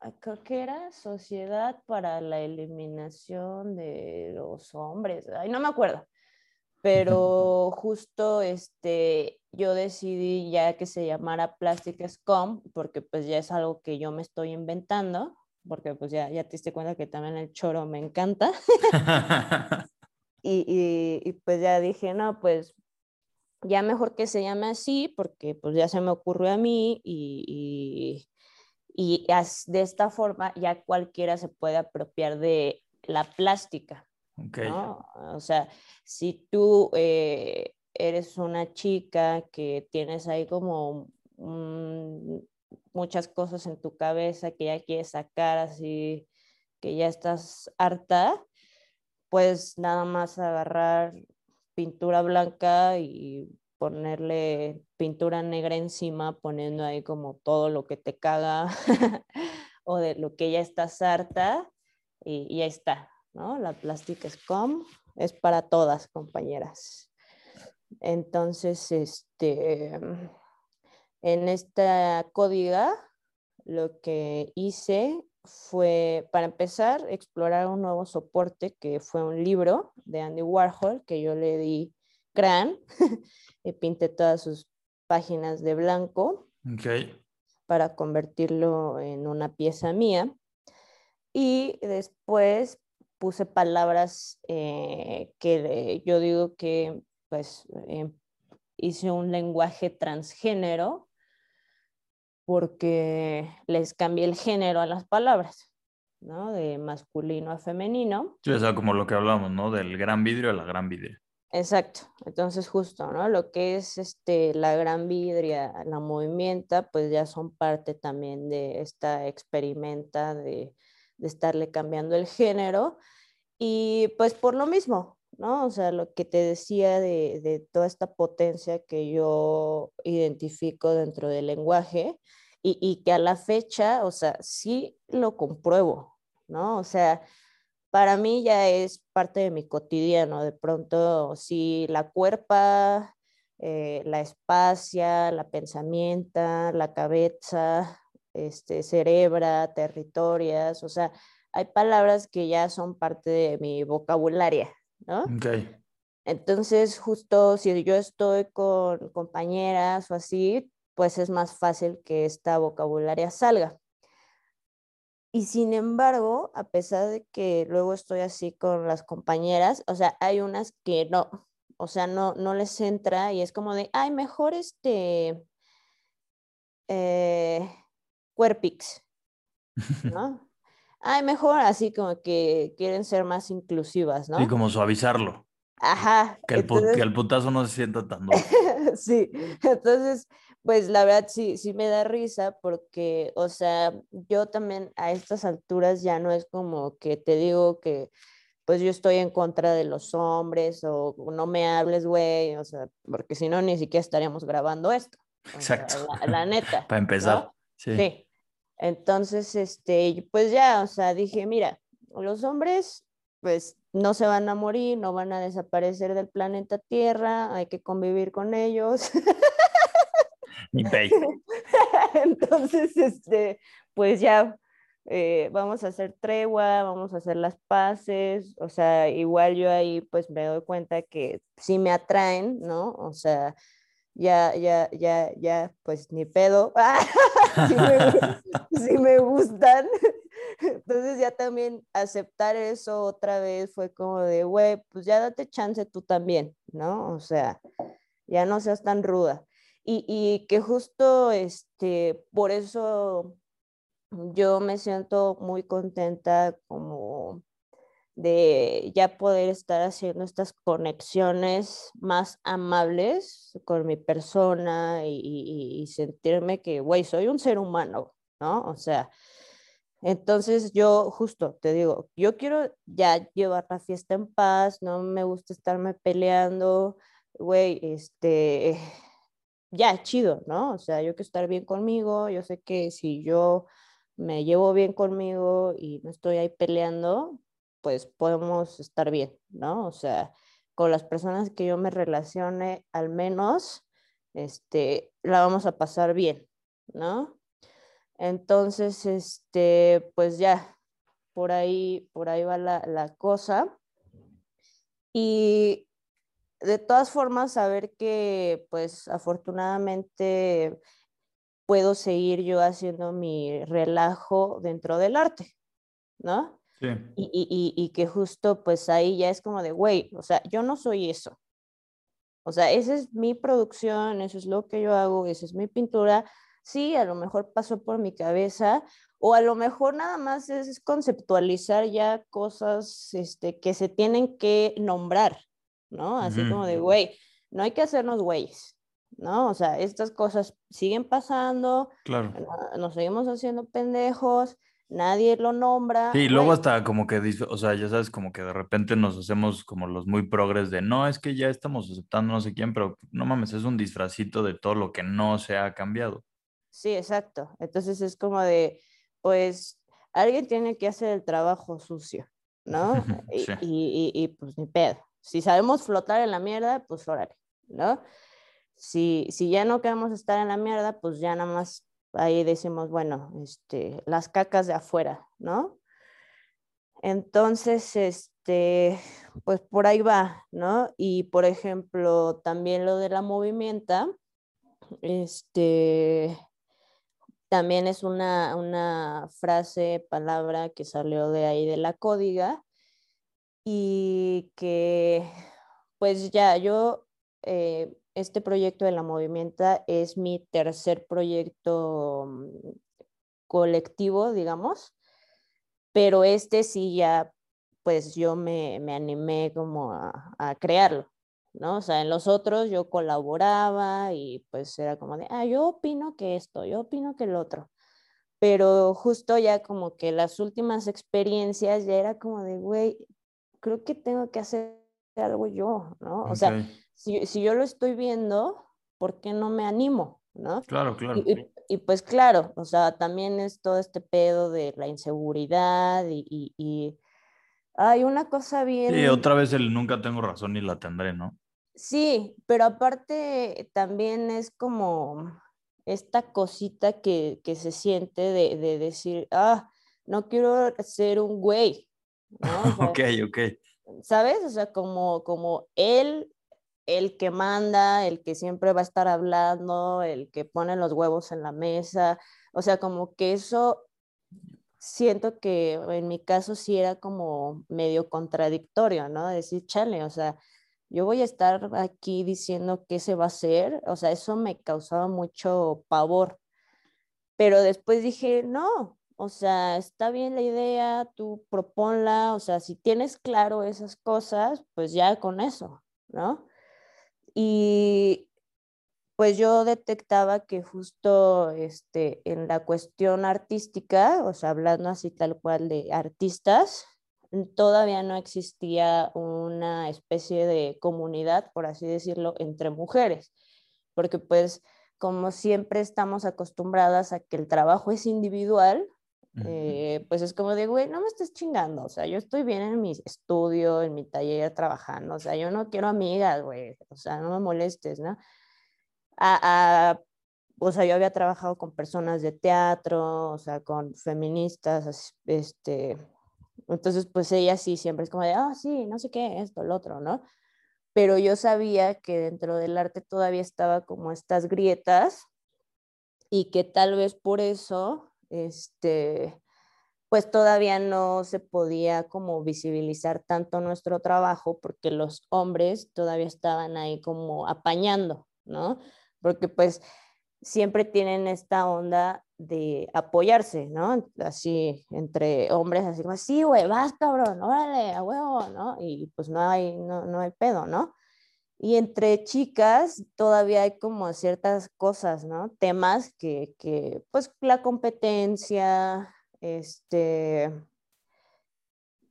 ah, creo que era Sociedad para la Eliminación de los Hombres, ay, no me acuerdo pero [LAUGHS] justo este, yo decidí ya que se llamara Plastic Scum, porque pues ya es algo que yo me estoy inventando, porque pues ya, ya te diste cuenta que también el choro me encanta, [LAUGHS] [LAUGHS] y, y, y, pues ya dije, no, pues ya mejor que se llame así, porque pues ya se me ocurrió a mí y, y, y as- de esta forma ya cualquiera se puede apropiar de la plástica. ok. ¿no? O sea, si tú eh, eres una chica que tienes ahí como muchas cosas en tu cabeza que ya quieres sacar así, que ya estás harta, pues nada más agarrar pintura blanca y ponerle pintura negra encima, poniendo ahí como todo lo que te caga [LAUGHS] o de lo que ya estás harta y, y ahí está, ¿no? La plástica Scum es para todas, compañeras. Entonces, este, en esta códiga, lo que hice fue, para empezar, explorar un nuevo soporte que fue un libro de Andy Warhol que yo le di cran [LAUGHS] y pinté todas sus páginas de blanco para convertirlo en una pieza mía. Y después puse palabras eh, que yo digo que pues eh, hice un lenguaje transgénero porque les cambié el género a las palabras, ¿no? De masculino a femenino. Sí, o sea, como lo que hablamos, ¿no? Del gran vidrio a la gran vidrio. Exacto, entonces justo, ¿no? Lo que es este, la gran vidria, la movimienta, pues ya son parte también de esta experimenta de, de estarle cambiando el género y pues por lo mismo, ¿no? O sea, lo que te decía de, de toda esta potencia que yo identifico dentro del lenguaje y, y que a la fecha, o sea, sí lo compruebo, ¿no? O sea, para mí ya es parte de mi cotidiano. De pronto, sí, la cuerpa, eh, la espacia, la pensamienta, la cabeza, este, cerebra, territorias, o sea, hay palabras que ya son parte de mi vocabularia, ¿no? Ok. Entonces, justo si yo estoy con compañeras o así, pues es más fácil que esta vocabularia salga. Y sin embargo, a pesar de que luego estoy así con las compañeras, o sea, hay unas que no, o sea, no, no les entra y es como de, ay, mejor este, eh, cuerpix, [LAUGHS] ¿no? Ay, mejor así como que quieren ser más inclusivas, ¿no? Sí, como suavizarlo. Ajá. Que el, entonces- que el putazo no se sienta tan duro. [LAUGHS] sí, entonces, pues la verdad sí, sí me da risa porque, o sea, yo también a estas alturas ya no es como que te digo que pues yo estoy en contra de los hombres o no me hables, güey, o sea, porque si no ni siquiera estaríamos grabando esto. o sea, Exacto. la, la neta. [LAUGHS] Para empezar. ¿no? Sí. Sí. Entonces, este, pues ya, o sea, dije, mira, los hombres, pues no se van a morir, no van a desaparecer del planeta Tierra, hay que convivir con ellos. [LAUGHS] Pay. [LAUGHS] Entonces, este, pues ya eh, vamos a hacer tregua, vamos a hacer las paces, o sea, igual yo ahí pues me doy cuenta que sí me atraen, ¿no? O sea, ya, ya, ya, ya, pues ni pedo, [LAUGHS] sí me gustan. [LAUGHS] Entonces ya también aceptar eso otra vez fue como de, güey, pues ya date chance tú también, ¿no? O sea, ya no seas tan ruda. Y, y que justo este, por eso yo me siento muy contenta como de ya poder estar haciendo estas conexiones más amables con mi persona y, sentirme que, güey, soy un ser humano, ¿no? O sea, entonces yo justo te digo, yo quiero ya llevar la fiesta en paz, no me gusta estarme peleando, güey, este, ya, chido, ¿no? O sea, yo quiero estar bien conmigo, yo sé que si yo me llevo bien conmigo y no estoy ahí peleando, pues podemos estar bien, ¿no? O sea, con las personas que yo me relacione, al menos, este, la vamos a pasar bien, ¿no? Entonces, este, pues ya, por ahí, por ahí va la, la cosa. Y de todas formas, saber que, pues, afortunadamente puedo seguir yo haciendo mi relajo dentro del arte, ¿no? Sí. Y, y, y, y que justo, pues ahí ya es como de, güey, o sea, yo no soy eso. O sea, esa es mi producción, eso es lo que yo hago, esa es mi pintura. Sí, a lo mejor pasó por mi cabeza, o a lo mejor nada más es conceptualizar ya cosas este, que se tienen que nombrar, ¿no? Así como de, güey, no hay que hacernos güeyes, ¿no? O sea, estas cosas siguen pasando, Claro. no- nos seguimos haciendo pendejos, nadie lo nombra. Sí, y luego hasta como que, o sea, ya sabes, como que de repente nos hacemos como los muy progres de, no, es que ya estamos aceptando no sé quién, pero no mames, es un disfrazito de todo lo que no se ha cambiado. Sí, exacto. Entonces es como de, pues, alguien tiene que hacer el trabajo sucio, ¿no? [LAUGHS] Y, Sí. y- y- y, pues ni pedo. Si sabemos flotar en la mierda, pues órale, ¿no? Si, si ya no queremos estar en la mierda, pues ya nada más ahí decimos, bueno, este, las cacas de afuera, ¿no? Entonces, este, pues por ahí va, ¿no? Y por ejemplo, también lo de la movimienta, este, también es una, una frase, palabra que salió de ahí de la códiga y que pues ya yo, eh, este proyecto de la movimienta es mi tercer proyecto mm, colectivo, digamos, pero este sí ya, pues yo me, me animé como a, a crearlo, ¿no? O sea, en los otros yo colaboraba y pues era como de, ah, yo opino que esto, yo opino que el otro. Pero justo ya como que las últimas experiencias ya era como de, güey, creo que tengo que hacer algo yo, ¿no? O sea. Si, si yo lo estoy viendo, ¿por qué no me animo, no? Claro, claro. Y, y- y pues claro, o sea, también es todo este pedo de la inseguridad y, y, y hay una cosa bien... Sí, otra vez el nunca tengo razón ni la tendré, ¿no? Sí, pero aparte también es como esta cosita que, que se siente de, de decir, ah, no quiero ser un güey, ¿no? O sea, [LAUGHS] Ok, ok. ¿sabes? O sea, como, como él, el que manda, el que siempre va a estar hablando, el que pone los huevos en la mesa, o sea, como que eso siento que en mi caso sí era como medio contradictorio, ¿no? Decir, chale, o sea, yo voy a estar aquí diciendo qué se va a hacer, o sea, eso me causaba mucho pavor, pero después dije, no, o sea, está bien la idea, tú proponla, o sea, si tienes claro esas cosas, pues ya con eso, ¿no? Y pues yo detectaba que justo este, en la cuestión artística, o sea, hablando así tal cual de artistas, todavía no existía una especie de comunidad, por así decirlo, entre mujeres, porque pues como siempre estamos acostumbradas a que el trabajo es individual. Eh, pues es como de, güey, no me estés chingando, o sea, yo estoy bien en mi estudio, en mi taller trabajando, o sea, yo no quiero amigas, güey, o sea, no me molestes, ¿no? A, a- o sea, yo había trabajado con personas de teatro, o sea, con feministas, este, entonces, pues ella sí, siempre es como de, ah, sí, no sé qué, esto, lo otro, ¿no? Pero yo sabía que dentro del arte todavía estaba como estas grietas y que tal vez por eso, este, pues todavía no se podía como visibilizar tanto nuestro trabajo porque los hombres todavía estaban ahí como apañando, ¿no? Porque pues siempre tienen esta onda de apoyarse, ¿no? Así entre hombres, así como, sí, güey, vas, cabrón, órale, a huevo, ¿no? Y pues no hay, no, no hay pedo, ¿no? Y entre chicas todavía hay como ciertas cosas, ¿no? Temas que, que pues la competencia, este,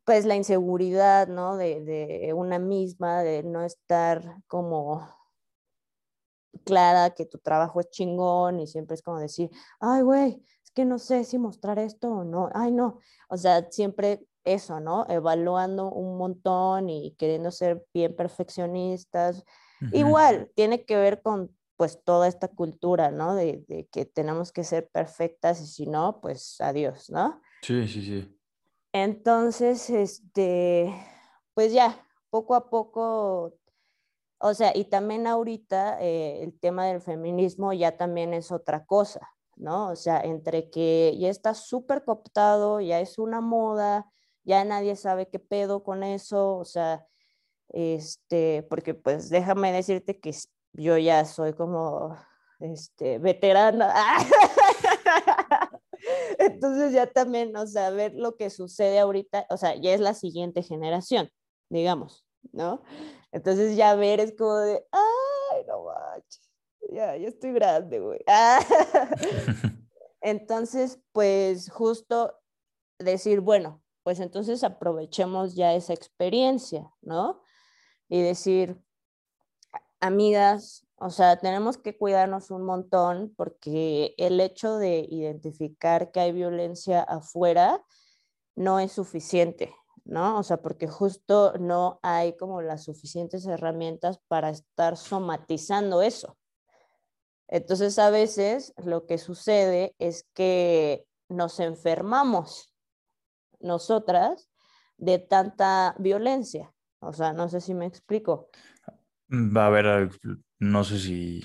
pues la inseguridad, ¿no? De, de una misma, de no estar como clara que tu trabajo es chingón y siempre es como decir, ay, güey, es que no sé si mostrar esto o no, ay, no, o sea, siempre eso, ¿no? Evaluando un montón y queriendo ser bien perfeccionistas. Igual, tiene que ver con pues toda esta cultura, ¿no? De, de, que tenemos que ser perfectas y si no, pues adiós, ¿no? Sí, sí, sí. Entonces, este, pues ya, poco a poco o sea, y también ahorita eh, el tema del feminismo ya también es otra cosa, ¿no? O sea, entre que ya está súper cooptado, ya es una moda, ya nadie sabe qué pedo con eso, o sea, este, porque pues déjame decirte que yo ya soy como, este, veterana. [LAUGHS] Entonces ya también, o sea, ver lo que sucede ahorita, o sea, ya es la siguiente generación, digamos, ¿no? Entonces ya ver es como de, ay, no manches, ya, ya estoy grande, güey. [LAUGHS] [LAUGHS] Entonces, pues justo decir, bueno, pues entonces aprovechemos ya esa experiencia, ¿no? Y decir, amigas, o sea, tenemos que cuidarnos un montón porque el hecho de identificar que hay violencia afuera no es suficiente. ¿no? O sea, porque justo no hay como las suficientes herramientas para estar somatizando eso. Entonces, a veces lo que sucede es que nos enfermamos nosotras de tanta violencia. O sea, no sé si me explico. Va a ver, no sé si...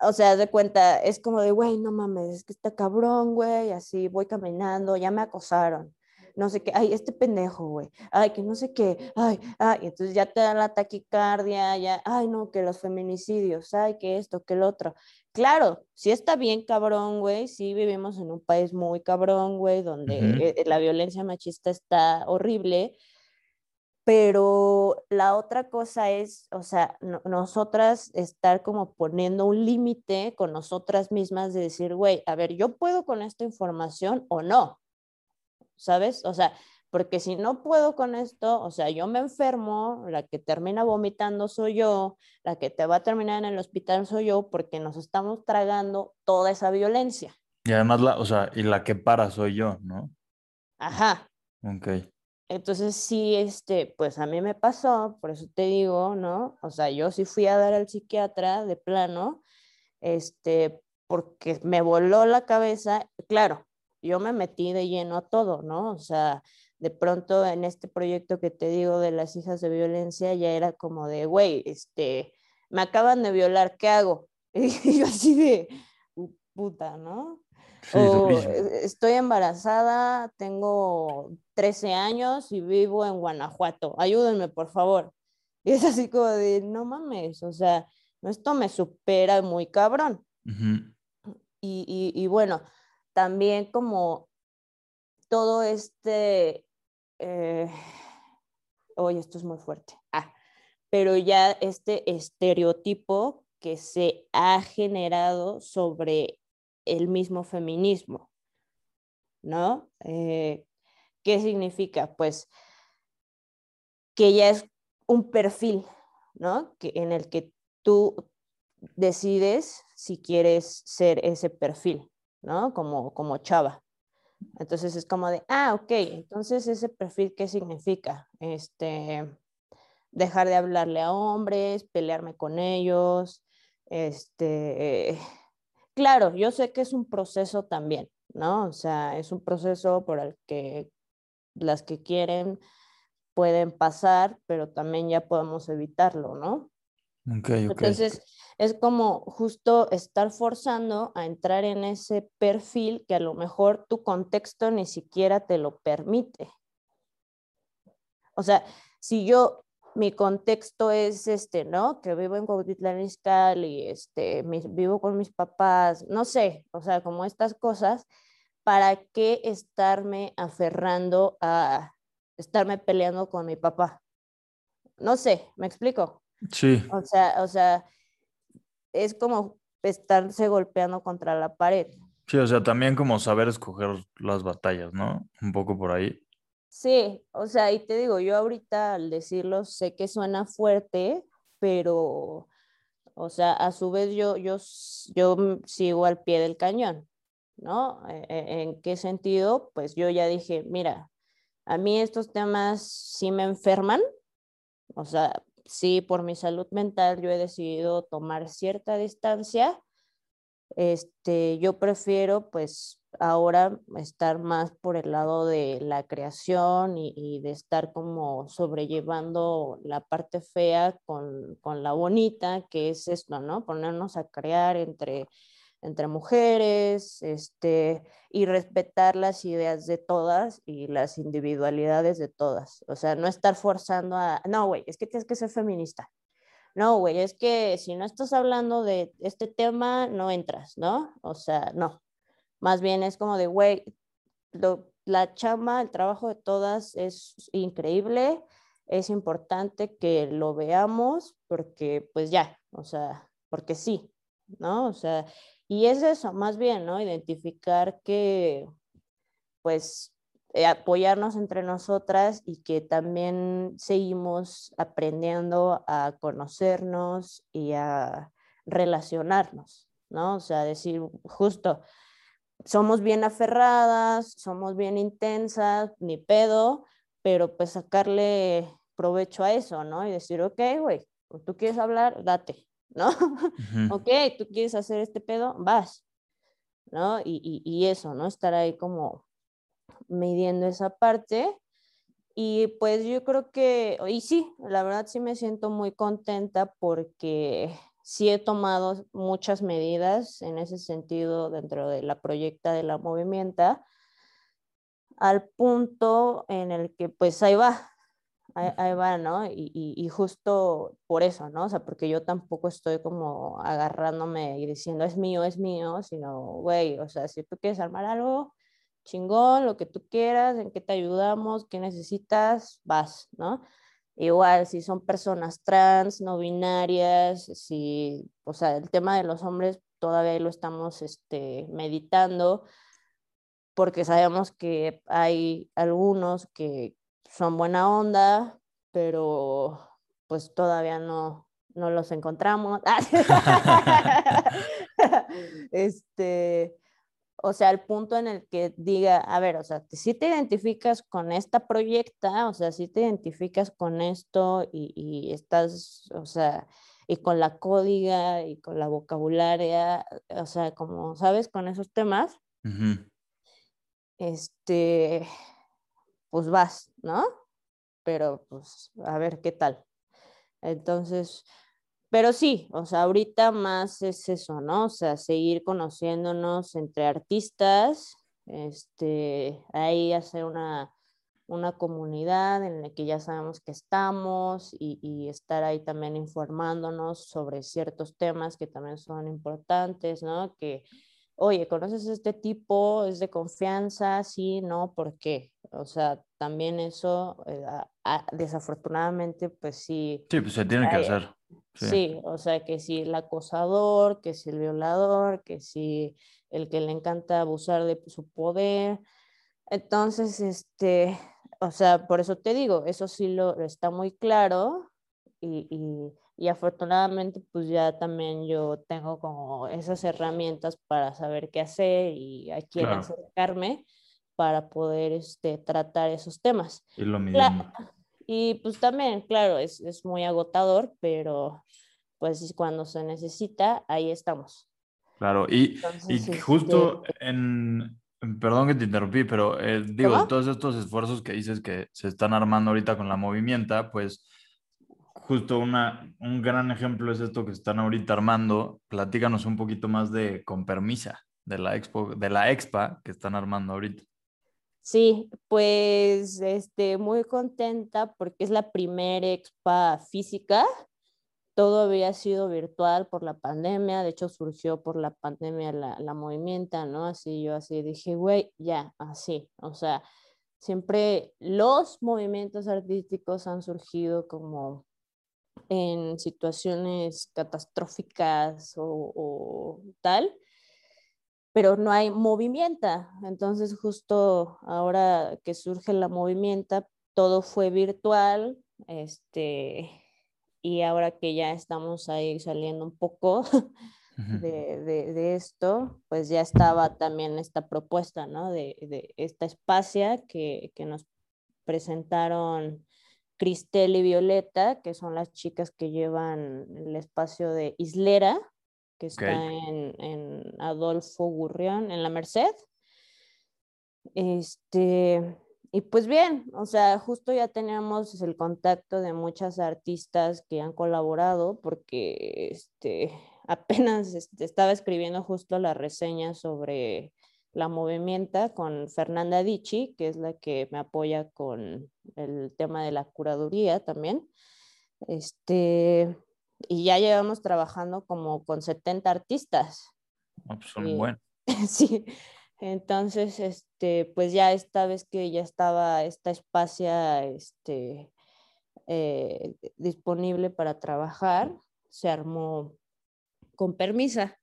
O sea, de cuenta, es como de, güey, no mames, es que está cabrón, güey, así voy caminando, ya me acosaron no sé qué, ay, este pendejo, güey, ay, que no sé qué, ay, ay, entonces ya te da la taquicardia, ya, ay, no, que los feminicidios, ay, que esto, que el otro. Claro, sí está bien cabrón, güey, sí vivimos en un país muy cabrón, güey, donde eh, la violencia machista está horrible, pero la otra cosa es, o sea, nosotras estar como poniendo un límite con nosotras mismas de decir, güey, a ver, yo puedo con esta información o no. ¿Sabes? O sea, porque si no puedo con esto, o sea, yo me enfermo, la que termina vomitando soy yo, la que te va a terminar en el hospital soy yo, porque nos estamos tragando toda esa violencia. Y además, la, o sea, y la que para soy yo, ¿no? Ajá. Ok. Entonces sí, este, pues a mí me pasó, por eso te digo, ¿no? O sea, yo sí fui a dar al psiquiatra de plano, este, porque me voló la cabeza, claro, yo me metí de lleno a todo, ¿no? O sea, de pronto en este proyecto que te digo de las hijas de violencia ya era como de, güey, este, me acaban de violar, ¿qué hago? [LAUGHS] Y yo así de, puta, ¿no? o e, estoy embarazada, tengo 13 años y vivo en Guanajuato, ayúdenme, por favor. Y es así como de, no mames, o sea, esto me supera muy cabrón. y, y, y, bueno, también como todo este, eh, oye, esto es muy fuerte, ah, pero ya este estereotipo que se ha generado sobre el mismo feminismo, ¿no? Eh, ¿Qué significa? Pues que ya es un perfil, ¿no? Que, en el que tú decides si quieres ser ese perfil. ¿No? Como, como chava. Entonces es como de, ah, ok, entonces ese perfil, ¿qué significa? Este, dejar de hablarle a hombres, pelearme con ellos, este, claro, yo sé que es un proceso también, ¿no? O sea, es un proceso por el que las que quieren pueden pasar, pero también ya podemos evitarlo, ¿no? Okay, okay. Entonces, es como justo estar forzando a entrar en ese perfil que a lo mejor tu contexto ni siquiera te lo permite. O sea, si yo mi contexto es este, ¿no? Que vivo en Cuautitlán Izcalli, este, mis- vivo con mis papás, no sé, o sea, como estas cosas, ¿para qué estarme aferrando a estarme peleando con mi papá? No sé, ¿me explico? Sí, O sea, o sea, es como estarse golpeando contra la pared. sí, o sea, también como saber escoger las batallas, ¿no? Un poco por ahí. Sí, o sea, y te digo, yo ahorita al decirlo sé que suena fuerte, pero, o sea, a su vez yo, yo, yo sigo al pie del cañón, ¿no? E- e- ¿En qué sentido? Pues yo ya dije, mira, a mí estos temas sí me enferman, o sea, sí por mi salud mental yo he decidido tomar cierta distancia este, yo prefiero pues ahora estar más por el lado de la creación y, de estar como sobrellevando la parte fea con, con la bonita, que es esto, ¿no? Ponernos a crear entre, entre mujeres, este, y respetar las ideas de todas y las individualidades de todas. O sea, no estar forzando a, no, güey, es que tienes que ser feminista. No, güey, es que si no estás hablando de este tema, no entras, ¿no? O sea, no. Más bien es como de, güey, la chamba, el trabajo de todas es increíble, es importante que lo veamos porque pues ya, o sea, porque sí, ¿no? O sea, y es eso, más bien, ¿no? Identificar que pues eh, apoyarnos entre nosotras y que también seguimos aprendiendo a conocernos y a relacionarnos, ¿no? O sea, decir justo, somos bien aferradas, somos bien intensas, ni pedo, pero pues sacarle provecho a eso, ¿no? Y decir, ok, güey, tú quieres hablar, date, ¿no? [LAUGHS] Ujú. ok, tú quieres hacer este pedo, vas, ¿no? Y, y, y eso, ¿no? Estar ahí como midiendo esa parte. Y pues yo creo que, y sí, la verdad sí me siento muy contenta porque sí he tomado muchas medidas en ese sentido dentro de la proyecta de la movimienta, al punto en el que pues ahí va, ahí, ahí va, ¿no? Y, y, y justo por eso, ¿no? O sea, porque yo tampoco estoy como agarrándome y diciendo es mío, es mío, sino, güey, o sea, si tú quieres armar algo, chingón, lo que tú quieras, en qué te ayudamos, qué necesitas, vas, ¿no? Igual, si son personas trans, no binarias, si, o sea, el tema de los hombres todavía lo estamos este, meditando, porque sabemos que hay algunos que son buena onda, pero pues todavía no, no los encontramos. [LAUGHS] este, o sea, al punto en el que diga, a ver, o sea, si te identificas con esta proyecta, o sea, si te identificas con esto y, y estás, o sea, y con la códiga y con la vocabularia, o sea, como sabes, con esos temas, este, pues vas, ¿no? Pero pues a ver qué tal. Entonces, pero sí, o sea, ahorita más es eso, ¿no? O sea, seguir conociéndonos entre artistas, este, ahí hacer una, una comunidad en la que ya sabemos que estamos y, estar ahí también informándonos sobre ciertos temas que también son importantes, ¿no? Que, oye, ¿conoces a este tipo? ¿Es de confianza? Sí, no, ¿por qué? O sea, también eso, eh, a- a- desafortunadamente, pues sí. Sí, pues se tiene que hacer. Sí. Sí, o sea, que si el acosador, que si el violador, que si el que le encanta abusar de su poder. Entonces, este, o sea, por eso te digo, eso sí lo está muy claro y, y, y afortunadamente pues ya también yo tengo como esas herramientas para saber qué hacer y a quién Claro. acercarme para poder este, tratar esos temas. Irlo Cla- midiendo. y pues también, claro, es, es muy agotador, pero pues cuando se necesita, ahí estamos. Claro, y, Entonces, y este, justo en, perdón que te interrumpí, pero eh, digo, ¿Cómo? todos estos esfuerzos que dices que se están armando ahorita con la movimienta, pues justo una, un gran ejemplo es esto que están ahorita armando. Platícanos un poquito más de Con Permisa, de la expo, de la expa que están armando ahorita. Sí, pues este, muy contenta porque es la primera expa física. Todo había sido virtual por la pandemia, de hecho surgió por la pandemia la, la movimienta, ¿no? Así yo así dije, güey, ya, así, o sea, siempre los movimientos artísticos han surgido como en situaciones catastróficas o, o tal, pero no hay movimiento. Entonces, justo ahora que surge la movimiento, todo fue virtual, este, y ahora que ya estamos ahí saliendo un poco [LAUGHS] de, de, de esto, pues ya estaba también esta propuesta, ¿no? De, de esta espacia que, que nos presentaron Cristel y Violeta, que son las chicas que llevan el espacio de Islera, que está en Adolfo Gurrión, en la Merced. Este, y pues bien, o sea, justo ya teníamos el contacto de muchas artistas que han colaborado, porque este, [LAUGHS] apenas este, estaba escribiendo justo la reseña sobre la movimienta con Fernanda Dichi, que es la que me apoya con el tema de la curaduría también. Este, y ya llevamos trabajando como con 70 artistas. No, pues son Sí. buenos. [LAUGHS] Sí, entonces, este, pues ya esta vez que ya estaba esta espacia este, eh, disponible para trabajar, se armó con permisa.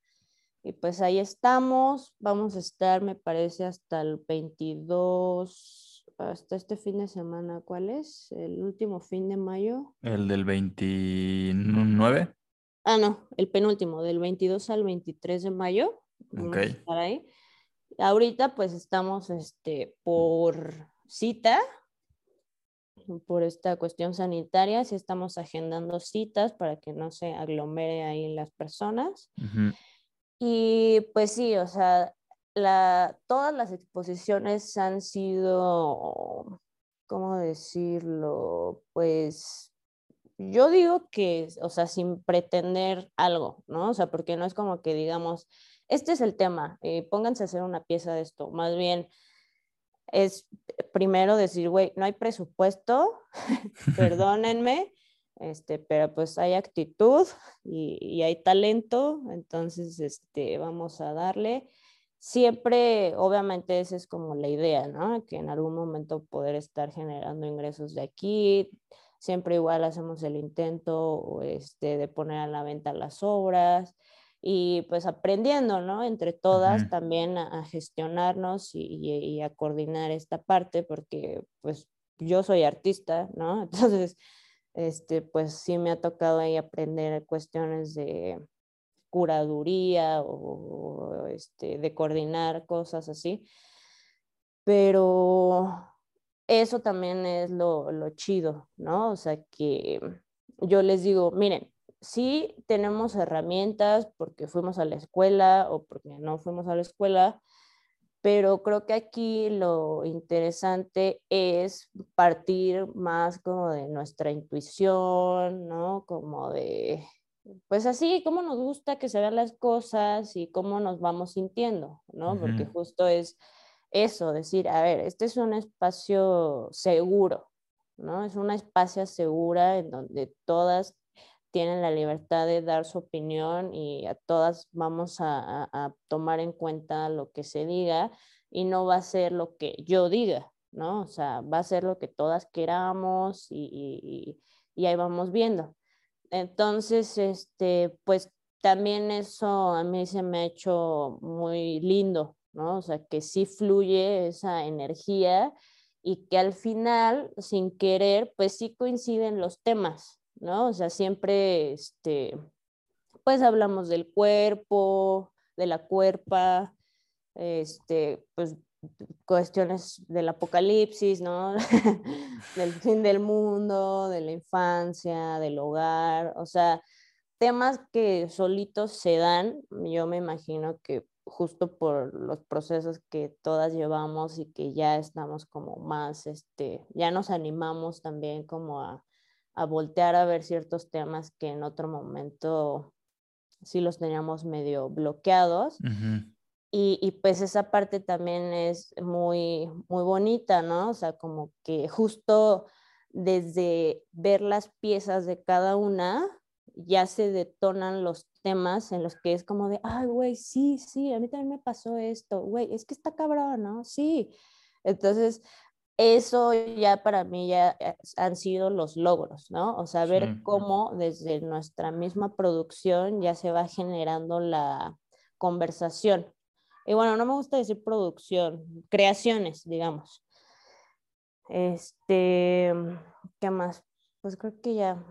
Y pues ahí estamos, vamos a estar, me parece, hasta el 22, hasta este fin de semana, ¿cuál es? El último fin de mayo. El del 29. Ah, no, el penúltimo, del 22 al 23 de mayo. Vamos a Ok. estar ahí. Ahorita pues estamos este, por cita, por esta cuestión sanitaria, sí estamos agendando citas para que no se aglomere ahí las personas. Ujú. Y pues sí, o sea, la, todas las exposiciones han sido, ¿cómo decirlo? Pues yo digo que, o sea, sin pretender algo, ¿no? O sea, porque no es como que digamos, este es el tema, eh, pónganse a hacer una pieza de esto. Más bien es primero decir, güey, no hay presupuesto, [LAUGHS] perdónenme, este, pero pues hay actitud y, y hay talento, entonces este, vamos a darle. Siempre, obviamente, esa es como la idea, ¿no? Que en algún momento poder estar generando ingresos de aquí. Siempre igual hacemos el intento este, de poner a la venta las obras y pues aprendiendo, ¿no? Entre todas Ujú. también a, a gestionarnos y, y- y a coordinar esta parte, porque pues yo soy artista, ¿no? [LAUGHS] Entonces, este, pues sí me ha tocado ahí aprender cuestiones de curaduría o este, de coordinar cosas así, pero eso también es lo, lo chido, ¿no? O sea, que yo les digo, miren, sí tenemos herramientas porque fuimos a la escuela o porque no fuimos a la escuela, pero creo que aquí lo interesante es partir más como de nuestra intuición, ¿no? Como de, pues así, cómo nos gusta que se vean las cosas y cómo nos vamos sintiendo, ¿no? Porque justo es eso, decir, a ver, este es un espacio seguro, ¿no? Es una espacia segura en donde todas tienen la libertad de dar su opinión y a todas vamos a, tomar en cuenta lo que se diga y no va a ser lo que yo diga, ¿no? O sea, va a ser lo que todas queramos y, y- y- y ahí vamos viendo. Entonces, este, pues también eso a mí se me ha hecho muy lindo, ¿no? O sea, que sí fluye esa energía y que al final, sin querer, pues sí coinciden los temas, ¿no? O sea, siempre, este, pues hablamos del cuerpo, de la cuerpa, este, pues cuestiones del apocalipsis, ¿no? [LAUGHS] del fin del mundo, de la infancia, del hogar, o sea, temas que solitos se dan, yo me imagino que justo por los procesos que todas llevamos y que ya estamos como más, este, ya nos animamos también como a, a voltear a ver ciertos temas que en otro momento sí los teníamos medio bloqueados Ujú. Y, y, pues esa parte también es muy, muy bonita, ¿no? O sea, como que justo desde ver las piezas de cada una, ya se detonan los temas en los que es como de, ay, güey, sí, sí, a mí también me pasó esto, güey, es que está cabrón, ¿no? Sí. Entonces, eso ya para mí ya han sido los logros, ¿no? O sea, ver Sí. cómo desde nuestra misma producción ya se va generando la conversación. Y bueno, no me gusta decir producción, creaciones, digamos. Este, ¿qué más? Pues creo que ya.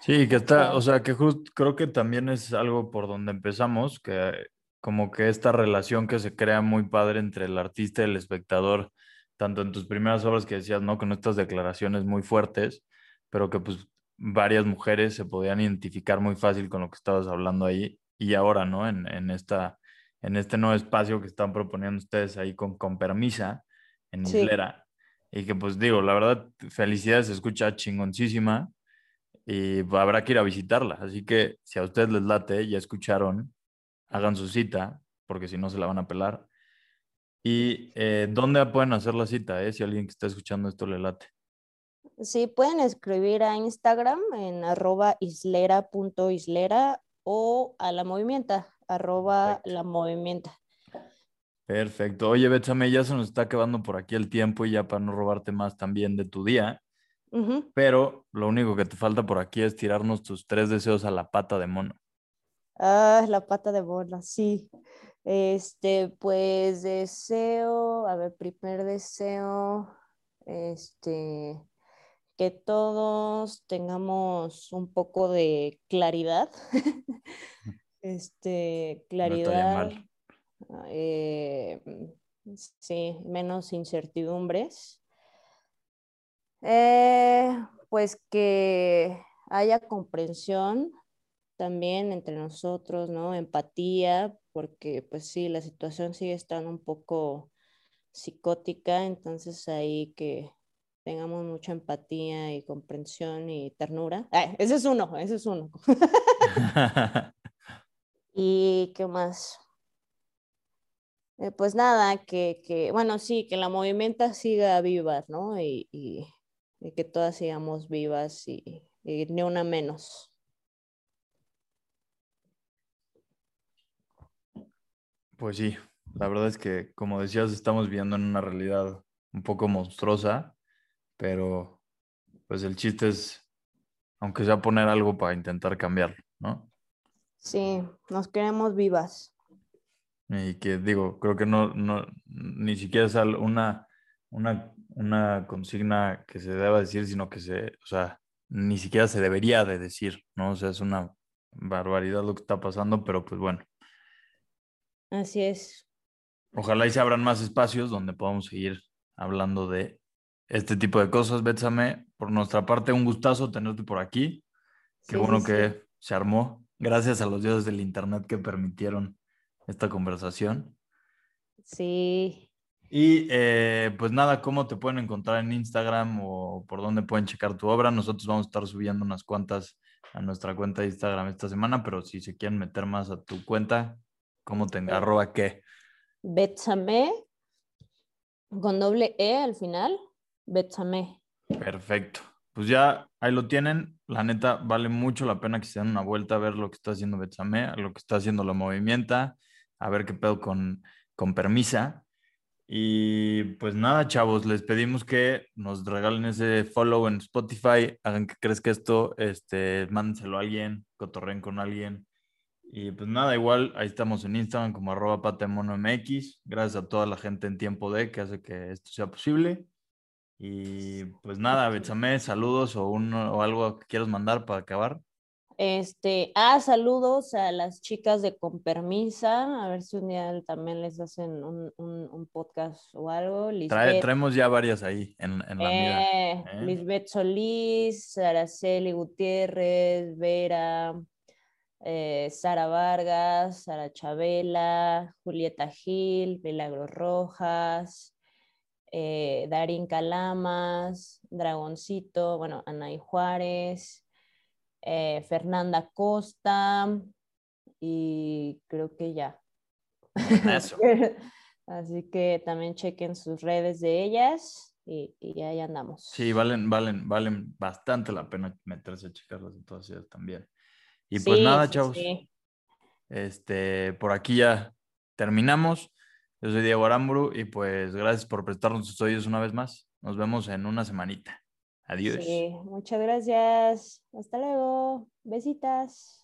Sí, que está, o sea, que creo que también es algo por donde empezamos, que como que esta relación que se crea muy padre entre el artista y el espectador, tanto en tus primeras obras que decías, ¿no? Con estas declaraciones muy fuertes, pero que pues varias mujeres se podían identificar muy fácil con lo que estabas hablando ahí y ahora, ¿no? En, en esta, en este nuevo espacio que están proponiendo ustedes ahí con, con Permisa, en Sí. Islera, y que pues digo, la verdad, felicidades, se escucha chingoncísima y habrá que ir a visitarla. Así que si a ustedes les late, ya escucharon, hagan su cita, porque si no se la van a pelar. ¿Y eh, dónde pueden hacer la cita? Eh? Si alguien que está escuchando esto le late. Sí, pueden escribir a Instagram en arroba islera.islera o a la movimienta, arroba Perfecto. la movimienta. Perfecto. Oye, Betsame, ya se nos está acabando por aquí el tiempo y ya para no robarte más también de tu día, pero lo único que te falta por aquí es tirarnos tus tres deseos a la pata de mono. Ah, la pata de bola, sí. Este, pues deseo, a ver, primer deseo, este, que todos tengamos un poco de claridad. [LAUGHS] Este, claridad. eh, sí, menos incertidumbres. Eh, pues que haya comprensión también entre nosotros, ¿no? Empatía, porque pues sí, la situación sigue estando un poco psicótica, entonces ahí que tengamos mucha empatía y comprensión y ternura. Ah, ese es uno, ese es uno. [LAUGHS] [LAUGHS] ¿Y qué más? Eh, pues nada, que, que, bueno, sí, que la movimenta siga viva, ¿no? Y, y- y que todas sigamos vivas y, y ni una menos. Pues sí, la verdad es que, como decías, estamos viviendo en una realidad un poco monstruosa, pero pues el chiste es, aunque sea poner algo para intentar cambiarlo, ¿no? Sí, nos queremos vivas. Y que digo, creo que no, no ni siquiera es una, una, una consigna que se deba decir, sino que se, o sea, ni siquiera se debería de decir, ¿no? O sea, es una barbaridad lo que está pasando, pero pues bueno. Así es. Ojalá y se abran más espacios donde podamos seguir hablando de este tipo de cosas. Betsame, por nuestra parte, un gustazo tenerte por aquí. Qué Sí, bueno sí, que sí. se armó. Gracias a los dioses del internet que permitieron esta conversación. Sí. Y eh, pues nada, ¿cómo te pueden encontrar en Instagram o por dónde pueden checar tu obra? Nosotros vamos a estar subiendo unas cuantas a nuestra cuenta de Instagram esta semana, pero si se quieren meter más a tu cuenta, ¿cómo te Sí. arroba qué? Betsame, con doble E al final, Betsame. Perfecto. Pues ya ahí lo tienen. La neta, vale mucho la pena que se den una vuelta a ver lo que está haciendo Betsame, a lo que está haciendo la Movimienta, a ver qué pedo con, con Permisa. Y pues nada, chavos, les pedimos que nos regalen ese follow en Spotify, hagan que crezca esto, este, mándenselo a alguien, cotorren con alguien. Y pues nada, igual ahí estamos en Instagram como arroba patemonomx. Gracias a toda la gente en tiempo de que hace que esto sea posible. Y pues nada, Betsame, saludos o, un, o algo que quieras mandar para acabar. Este, ah, saludos a las chicas de Con Permisa, a ver si un día también les hacen un, un- un podcast o algo. Trae- traemos ya varias ahí en, en la mira. eh, ¿eh? Lisbeth Solís, Araceli Gutiérrez, Vera, eh, Sara Vargas, Sara Chabela, Julieta Gil, Milagros Rojas, eh, Darín Calamas, Dragoncito, bueno, Anaí Juárez, eh, Fernanda Costa y creo que ya. [LAUGHS] Así que también chequen sus redes de ellas y, y ahí andamos. Sí, valen, valen, valen bastante la pena meterse a checarlas de todas ellas también. Y pues Sí, nada, chavos. sí. Este, por aquí ya terminamos. Yo soy Diego Aramburu y pues gracias por prestarnos sus oídos una vez más. Nos vemos en una semanita. Adiós. Sí, muchas gracias. Hasta luego. Besitas.